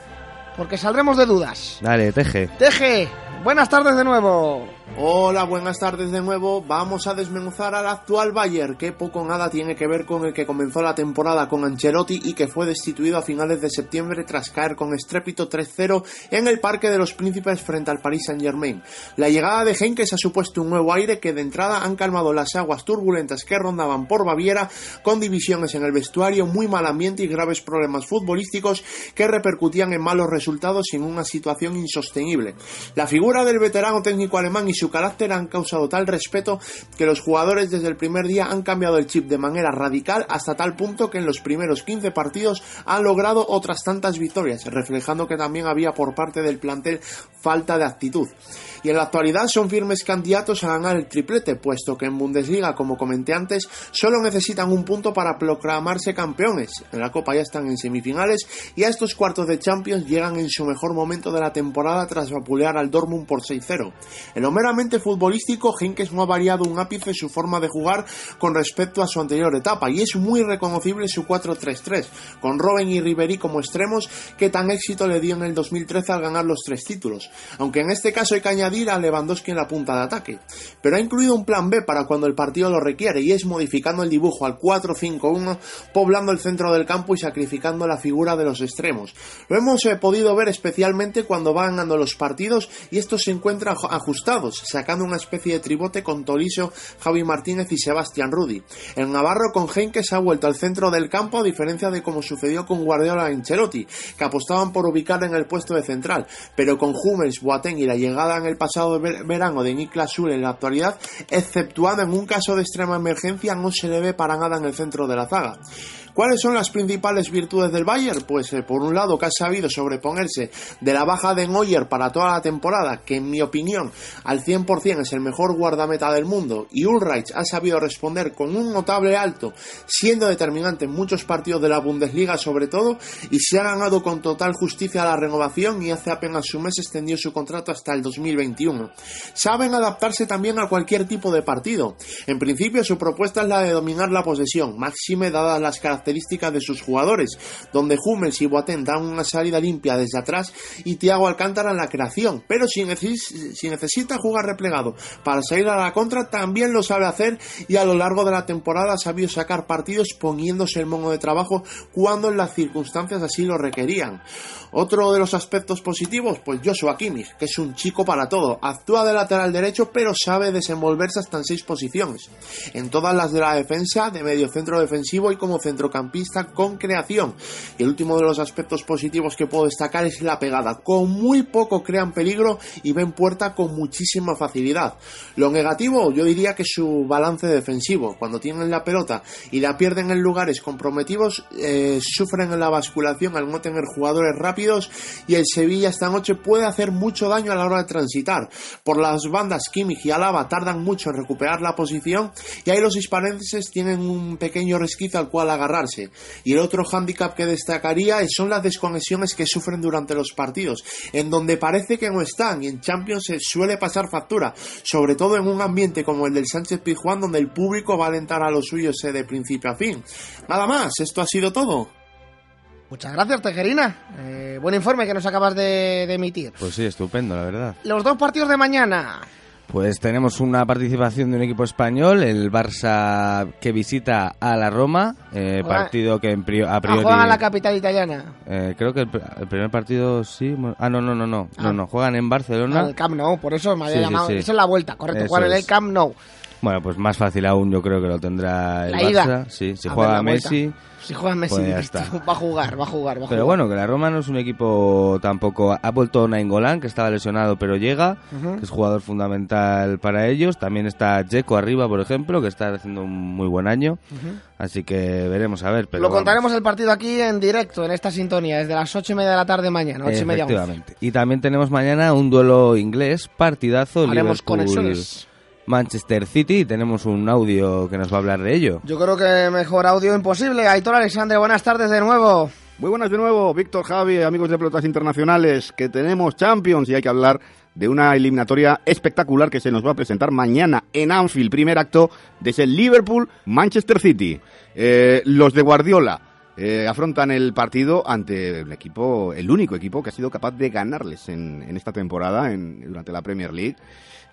porque saldremos de dudas. Dale, teje. Teje, buenas tardes de nuevo. Hola, buenas tardes de nuevo. Vamos a desmenuzar al actual Bayern, que poco o nada tiene que ver con el que comenzó la temporada con Ancelotti y que fue destituido a finales de septiembre tras caer con estrépito 3-0 en el Parque de los Príncipes frente al Paris Saint-Germain. La llegada de Henkes ha supuesto un nuevo aire que de entrada han calmado las aguas turbulentas que rondaban por Baviera, con divisiones en el vestuario, muy mal ambiente y graves problemas futbolísticos que repercutían en malos resultados y en una situación insostenible. La figura del veterano técnico alemán y su carácter han causado tal respeto que los jugadores desde el primer día han cambiado el chip de manera radical hasta tal punto que en los primeros 15 partidos han logrado otras tantas victorias, reflejando que también había por parte del plantel falta de actitud. Y en la actualidad son firmes candidatos a ganar el triplete, puesto que en Bundesliga, como comenté antes, solo necesitan un punto para proclamarse campeones. En la Copa ya están en semifinales y a estos cuartos de Champions llegan en su mejor momento de la temporada tras vapulear al Dortmund por 6-0. En lo meramente futbolístico, Henkes no ha variado un ápice su forma de jugar con respecto a su anterior etapa y es muy reconocible su 4-3-3, con Robben y Ribery como extremos que tan éxito le dio en el 2013 al ganar los tres títulos, aunque en este caso hay que añadir a Lewandowski en la punta de ataque. Pero ha incluido un plan B para cuando el partido lo requiere y es modificando el dibujo al 4-5-1, poblando el centro del campo y sacrificando la figura de los extremos. Lo hemos eh, podido ver especialmente cuando van ganando los partidos y estos se encuentran aj- ajustados, sacando una especie de tribote con Toliso, Javi Martínez y Sebastián Rudi. El Navarro con Henkes ha vuelto al centro del campo a diferencia de como sucedió con Guardiola y Ancelotti, que apostaban por ubicar en el puesto de central, pero con Hummels, Boateng y la llegada en el pasado ver- verano de Niklas Süle en la actualidad, exceptuando en un caso de extrema emergencia, no se le ve para nada en el centro de la zaga. ¿Cuáles son las principales virtudes del Bayern? Pues eh, por un lado que ha sabido sobreponerse de la baja de Neuer para toda la temporada, que en mi opinión al 100% es el mejor guardameta del mundo, y Ulreich ha sabido responder con un notable alto, siendo determinante en muchos partidos de la Bundesliga sobre todo, y se ha ganado con total justicia la renovación y hace apenas un mes extendió su contrato hasta el 2021. Saben adaptarse también a cualquier tipo de partido. En principio su propuesta es la de dominar la posesión, máxime dadas las características de sus jugadores, donde Hummels y Boateng dan una salida limpia desde atrás y Thiago Alcántara en la creación, pero si, neces- si necesita jugar replegado para salir a la contra también lo sabe hacer y a lo largo de la temporada ha sabido sacar partidos poniéndose el mono de trabajo cuando las circunstancias así lo requerían. Otro de los aspectos positivos, pues Joshua Kimmich, que es un chico para todo, actúa de lateral derecho pero sabe desenvolverse hasta en seis posiciones, en todas las de la defensa, de medio centro defensivo y como centrocampista con creación. Y el último de los aspectos positivos que puedo destacar es la pegada, con muy poco crean peligro y ven puerta con muchísima facilidad. Lo negativo yo diría que su balance defensivo, cuando tienen la pelota y la pierden en lugares comprometidos, eh, sufren en la basculación al no tener jugadores rápidos y el Sevilla esta noche puede hacer mucho daño a la hora de transitar. Por las bandas Kimmich y Alaba tardan mucho en recuperar la posición y ahí los hispaneses tienen un pequeño resquicio al cual Y el otro hándicap que destacaría son las desconexiones que sufren durante los partidos, en donde parece que no están y en Champions se suele pasar factura, sobre todo en un ambiente como el del Sánchez Pizjuán donde el público va a alentar a los suyos eh, de principio a fin. Nada más, esto ha sido todo. Muchas gracias, Tejerina. Eh, buen informe que nos acabas de, de emitir. Pues sí, estupendo, la verdad. Los dos partidos de mañana. Pues tenemos una participación de un equipo español, el Barça que visita a la Roma, eh, partido que en a Ah, priori... juegan en la capital italiana. eh, creo que el, el primer partido sí... Ah, no, no, no, no, Ah. no, no, juegan en Barcelona. Al Camp Nou, por eso me había Sí, llamado. sí. Esa es la vuelta, correcto. Juegan en el. Camp Nou. Bueno, pues más fácil aún yo creo que lo tendrá el La ida. Barça. Sí, si A juega. Messi... Si juega Messi, pues ya está. va a jugar, va a jugar, va a Pero jugar. bueno, que la Roma no es un equipo tampoco. Ha vuelto Nainggolan, que estaba lesionado, pero llega, que es jugador fundamental para ellos. También está Jeco arriba, por ejemplo, que está haciendo un muy buen año. Así que veremos a ver. Pero Lo vamos. contaremos el partido aquí en directo, en esta sintonía, desde las ocho y media de la tarde mañana, ocho y media. Efectivamente. Y también tenemos mañana un duelo inglés, partidazo, Haremos Liverpool. conexiones. Manchester City y tenemos un audio que nos va a hablar de ello. Yo creo que mejor audio imposible. Aitor Alexandre, buenas tardes de nuevo. Muy buenas de nuevo, Víctor Javi, amigos de Pelotas Internacionales, que tenemos Champions y hay que hablar de una eliminatoria espectacular que se nos va a presentar mañana en Anfield, primer acto de ese Liverpool-Manchester City. Eh, los de Guardiola eh, afrontan el partido ante el equipo, el único equipo que ha sido capaz de ganarles en, en esta temporada, en- durante la Premier League.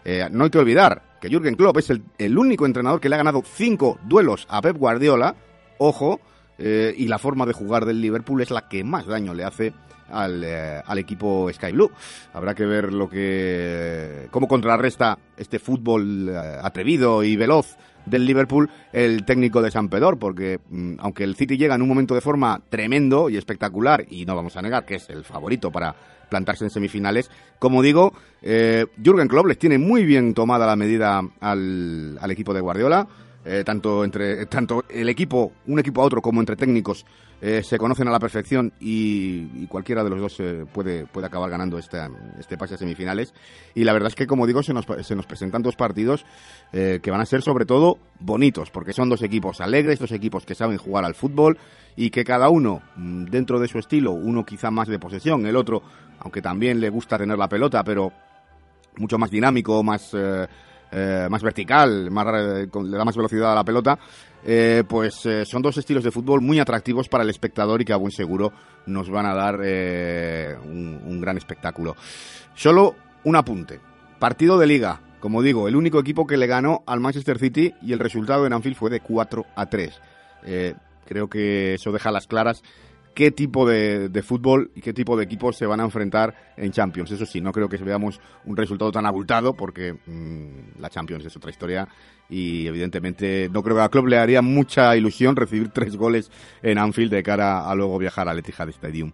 Eh, no hay que olvidar que Jürgen Klopp es el, único entrenador que le ha ganado cinco duelos a Pep Guardiola. Ojo, eh, y la forma de jugar del Liverpool es la que más daño le hace al, eh, al equipo Sky Blue. Habrá que ver lo que cómo contrarresta este fútbol atrevido y veloz del Liverpool el técnico de San Pedor, porque mm, aunque el City llega en un momento de forma tremendo y espectacular, y no vamos a negar que es el favorito para plantarse en semifinales, como digo, eh, Jürgen Klopp les tiene muy bien tomada la medida al, al equipo de Guardiola, eh, tanto entre tanto el equipo, un equipo a otro, como entre técnicos, eh, se conocen a la perfección y, y cualquiera de los dos eh, puede, puede acabar ganando esta, este pase a semifinales. Y la verdad es que, como digo, se nos, se nos presentan dos partidos eh, que van a ser sobre todo bonitos, porque son dos equipos alegres, dos equipos que saben jugar al fútbol y que cada uno, mm, dentro de su estilo, uno quizá más de posesión, el otro, aunque también le gusta tener la pelota, pero mucho más dinámico, más, eh, más vertical, eh, le da más velocidad a la pelota, eh, pues son dos estilos de fútbol muy atractivos para el espectador y que a buen seguro nos van a dar un, gran espectáculo. Solo un apunte. Partido de liga. Como digo, el único equipo que le ganó al Manchester City y el resultado en Anfield fue de 4 a 3. Eh, creo que eso deja las claras qué tipo de, de fútbol y qué tipo de equipos se van a enfrentar en Champions. Eso sí, no creo que veamos un resultado tan abultado porque mm, la Champions es otra historia y evidentemente no creo que a Klopp le haría mucha ilusión recibir tres goles en Anfield de cara a luego viajar al Etihad Stadium.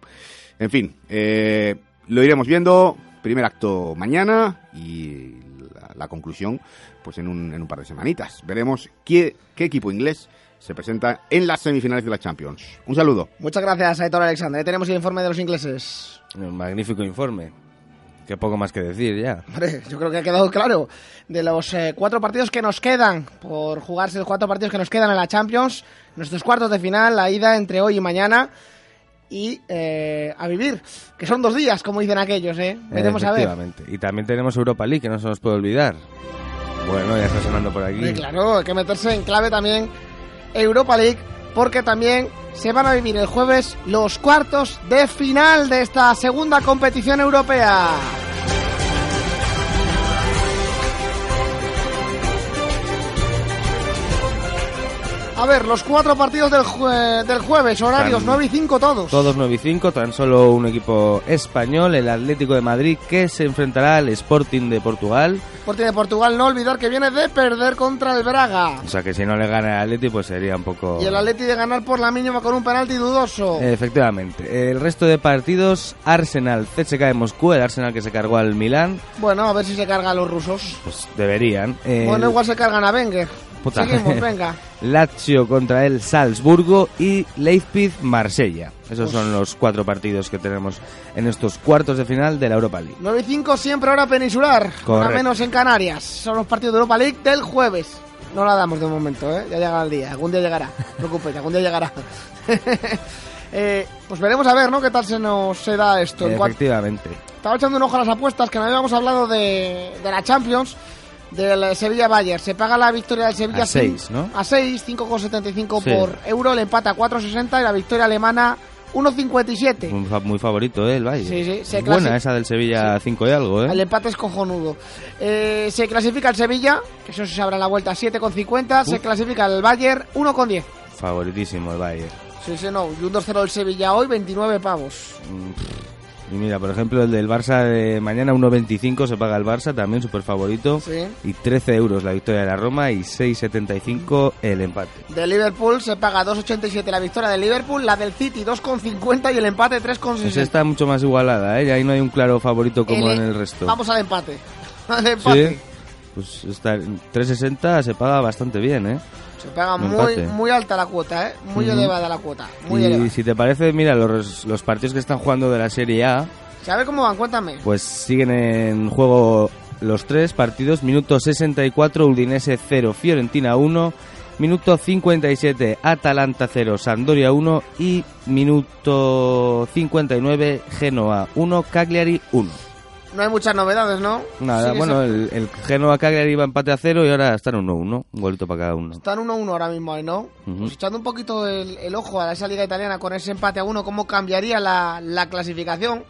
En fin, eh, lo iremos viendo. Primer acto mañana y la, la conclusión pues en un, en un par de semanitas. Veremos qué, qué equipo inglés se presenta en las semifinales de la Champions. Un saludo. Muchas gracias, Aitor Alexandre. Ahí tenemos el informe de los ingleses. Un magnífico informe. Qué poco más que decir ya. Hombre, yo creo que ha quedado claro. De los eh, cuatro partidos que nos quedan por jugarse, los cuatro partidos que nos quedan en la Champions, nuestros cuartos de final, la ida entre hoy y mañana. Y eh, a vivir, que son dos días, como dicen aquellos, ¿eh? Veremos a ver. Y también tenemos Europa League, que no se nos puede olvidar. Bueno, ya está sonando por aquí. Hombre, claro, hay que meterse en clave también Europa League, porque también se van a vivir el jueves los cuartos de final de esta segunda competición europea. A ver, los cuatro partidos del, jue- del jueves, horarios Tan- 9 y 5 todos. Todos 9 y 5, tan solo un equipo español, el Atlético de Madrid, que se enfrentará al Sporting de Portugal. Sporting de Portugal, no olvidar que viene de perder contra el Braga. O sea que si no le gana el Atleti, pues sería un poco... Y el Atleti de ganar por la mínima con un penalti dudoso. Efectivamente. El resto de partidos, Arsenal, CSKA de Moscú, el Arsenal que se cargó al Milán, Bueno, a ver si se cargan los rusos. pues deberían. El Bueno, igual se cargan a Wenger. Puta. Seguimos, venga. Lazio contra el Salzburgo y Leipzig-Marsella. Esos Pues- son los cuatro partidos que tenemos en estos cuartos de final de la Europa League. 9 y 5 siempre hora peninsular. Correcto. A menos en Canarias. Son los partidos de Europa League del jueves. No la damos de momento, ¿eh? Ya llega el día. Algún día llegará. No preocupes, algún día llegará. Eh, pues veremos a ver, ¿no? ¿Qué tal se nos se da esto? Efectivamente. Estaba echando un ojo a las apuestas que no habíamos hablado de, de la Champions, del Sevilla Bayern. Se paga la victoria del Sevilla A sin- seis, ¿no? A 6, 5,75 Sí. por euro, el empate a 4,60 y la victoria alemana 1.57. Muy, fa- muy favorito, ¿eh? El Bayern. Sí, sí, se Buena clasi- esa del Sevilla 5 y algo, ¿eh? El empate es cojonudo. Eh, se clasifica el Sevilla, que eso se abre la vuelta 7,50. Se clasifica el Bayern 1,10. Favoritísimo el Bayern. Sí, sí, no. Y un 2-0 del Sevilla hoy, 29 pavos. Y mira, por ejemplo, el del Barça de mañana 1.25 se paga el Barça, también súper favorito. Sí. Y 13 euros la victoria de la Roma y 6.75 el empate. De Liverpool se paga 2,87 la victoria del Liverpool, la del City 2,50 y el empate 3,60. Pues está mucho más igualada, ¿eh? Y ahí no hay un claro favorito como El- en el resto. Vamos al empate. Al empate. Sí. Pues está en 3.60 se paga bastante bien, ¿eh? Se pega Un muy, muy alta la cuota, ¿eh? Muy Ujú. elevada la cuota. Muy y elevada. si te parece, mira, los, los partidos que están jugando de la Serie A, ¿Sabe cómo van? Cuéntame. pues siguen en juego los tres partidos. Minuto 64, Udinese 0, Fiorentina 1. Minuto 57, Atalanta 0, Sampdoria 1. Y minuto 59, Genoa 1, Cagliari 1. No hay muchas novedades, ¿no? Nada, bueno, el, el Genoa Cagliari iba empate a 0 y ahora están 1-1. Un golito para cada uno. Están 1-1 ahora mismo ahí, ¿no? Pues echando un poquito el, el ojo a esa liga italiana con ese empate a uno, ¿cómo cambiaría la, la clasificación?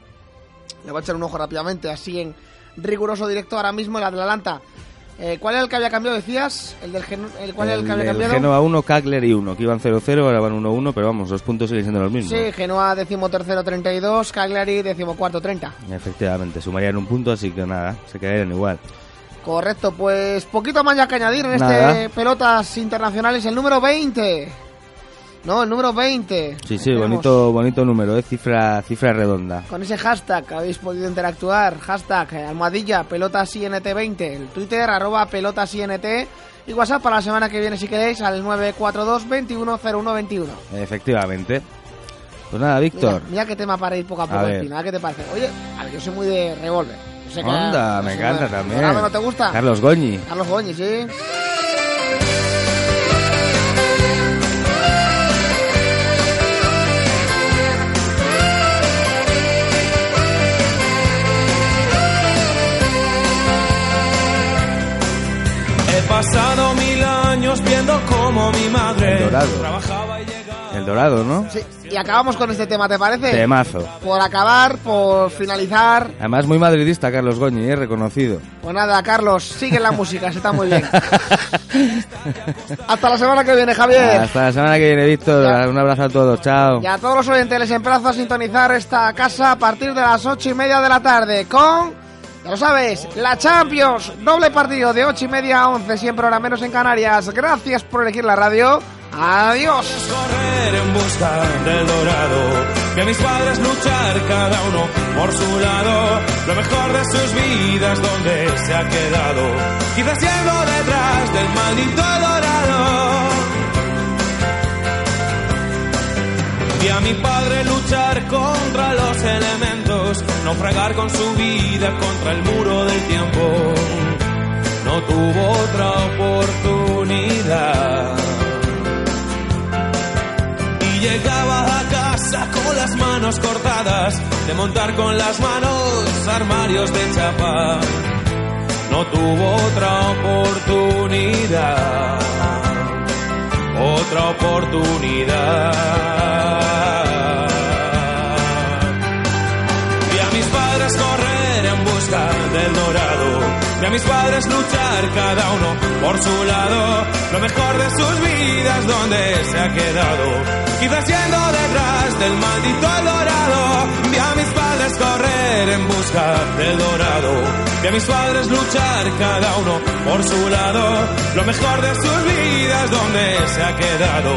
Le voy a echar un ojo rápidamente, así en riguroso directo ahora mismo el Atalanta. Eh, ¿Cuál era el que había cambiado, decías? ¿El del Gen- el, ¿Cuál era el que había El cambiado? Genoa 1, Cagliari 1, que iban 0-0, ahora van 1-1, pero vamos, los puntos siguen siendo los mismos. Sí, Genoa decimotercero 32, Cagliari decimocuarto 30. Efectivamente, sumarían un punto, así que nada, se quedarían igual. Correcto, pues poquito más ya que añadir en Nada. este Pelotas Internacionales, el número 20. No, el número 20. Sí, sí, bonito, bonito número, ¿eh? cifra, cifra redonda. Con ese hashtag habéis podido interactuar, hashtag eh, almohadilla pelotasint20, el Twitter arroba pelotasint y WhatsApp para la semana que viene si queréis al 942 210121. Efectivamente. Pues nada, Víctor. Mira, mira qué tema para ir poco a A poco al ver. final, ¿qué te parece? Oye, a ver, yo soy muy de revólver. Onda, me encanta también. ¿Dorado no te gusta? Carlos Goñi. Carlos Goñi, sí. Pasado mil años viendo cómo mi madre El Dorado. trabajaba y El Dorado, ¿no? Sí, y acabamos con este tema, ¿te parece? Temazo. Por acabar, por finalizar. Además, muy madridista Carlos Goñi, ¿eh? reconocido. Pues nada, Carlos, sigue la música, se está muy bien. Hasta la semana que viene, Javier. Hasta la semana que viene, Víctor. Un abrazo a todos. Chao. Y a todos los oyentes les emplazo a sintonizar esta casa a partir de las ocho y media de la tarde con, ya lo sabes, la Champions. Doble partido de ocho y media a once, siempre hora menos en Canarias. Gracias por elegir la radio. Adiós. correr en busca del dorado. A mis padres luchar cada uno por su lado. Lo mejor de sus vidas donde se ha quedado. Quizás yendo detrás del maldito dorado. A mi padre luchar contra los elementos, naufragar con su vida contra el muro del tiempo. No tuvo otra oportunidad. Y llegaba a casa con las manos cortadas, de montar con las manos armarios de chapa. No tuvo otra oportunidad otra oportunidad. Vi a mis padres correr en busca del dorado. Vi a mis padres luchar cada uno por su lado. Lo mejor de sus vidas donde se ha quedado. Quizás yendo detrás del maldito dorado. Vi a mis padres correr en busca del dorado. Vi a mis padres luchar cada uno por su lado. Lo mejor de sus vidas donde se ha quedado.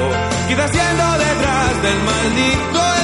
Quizás yendo detrás del maldito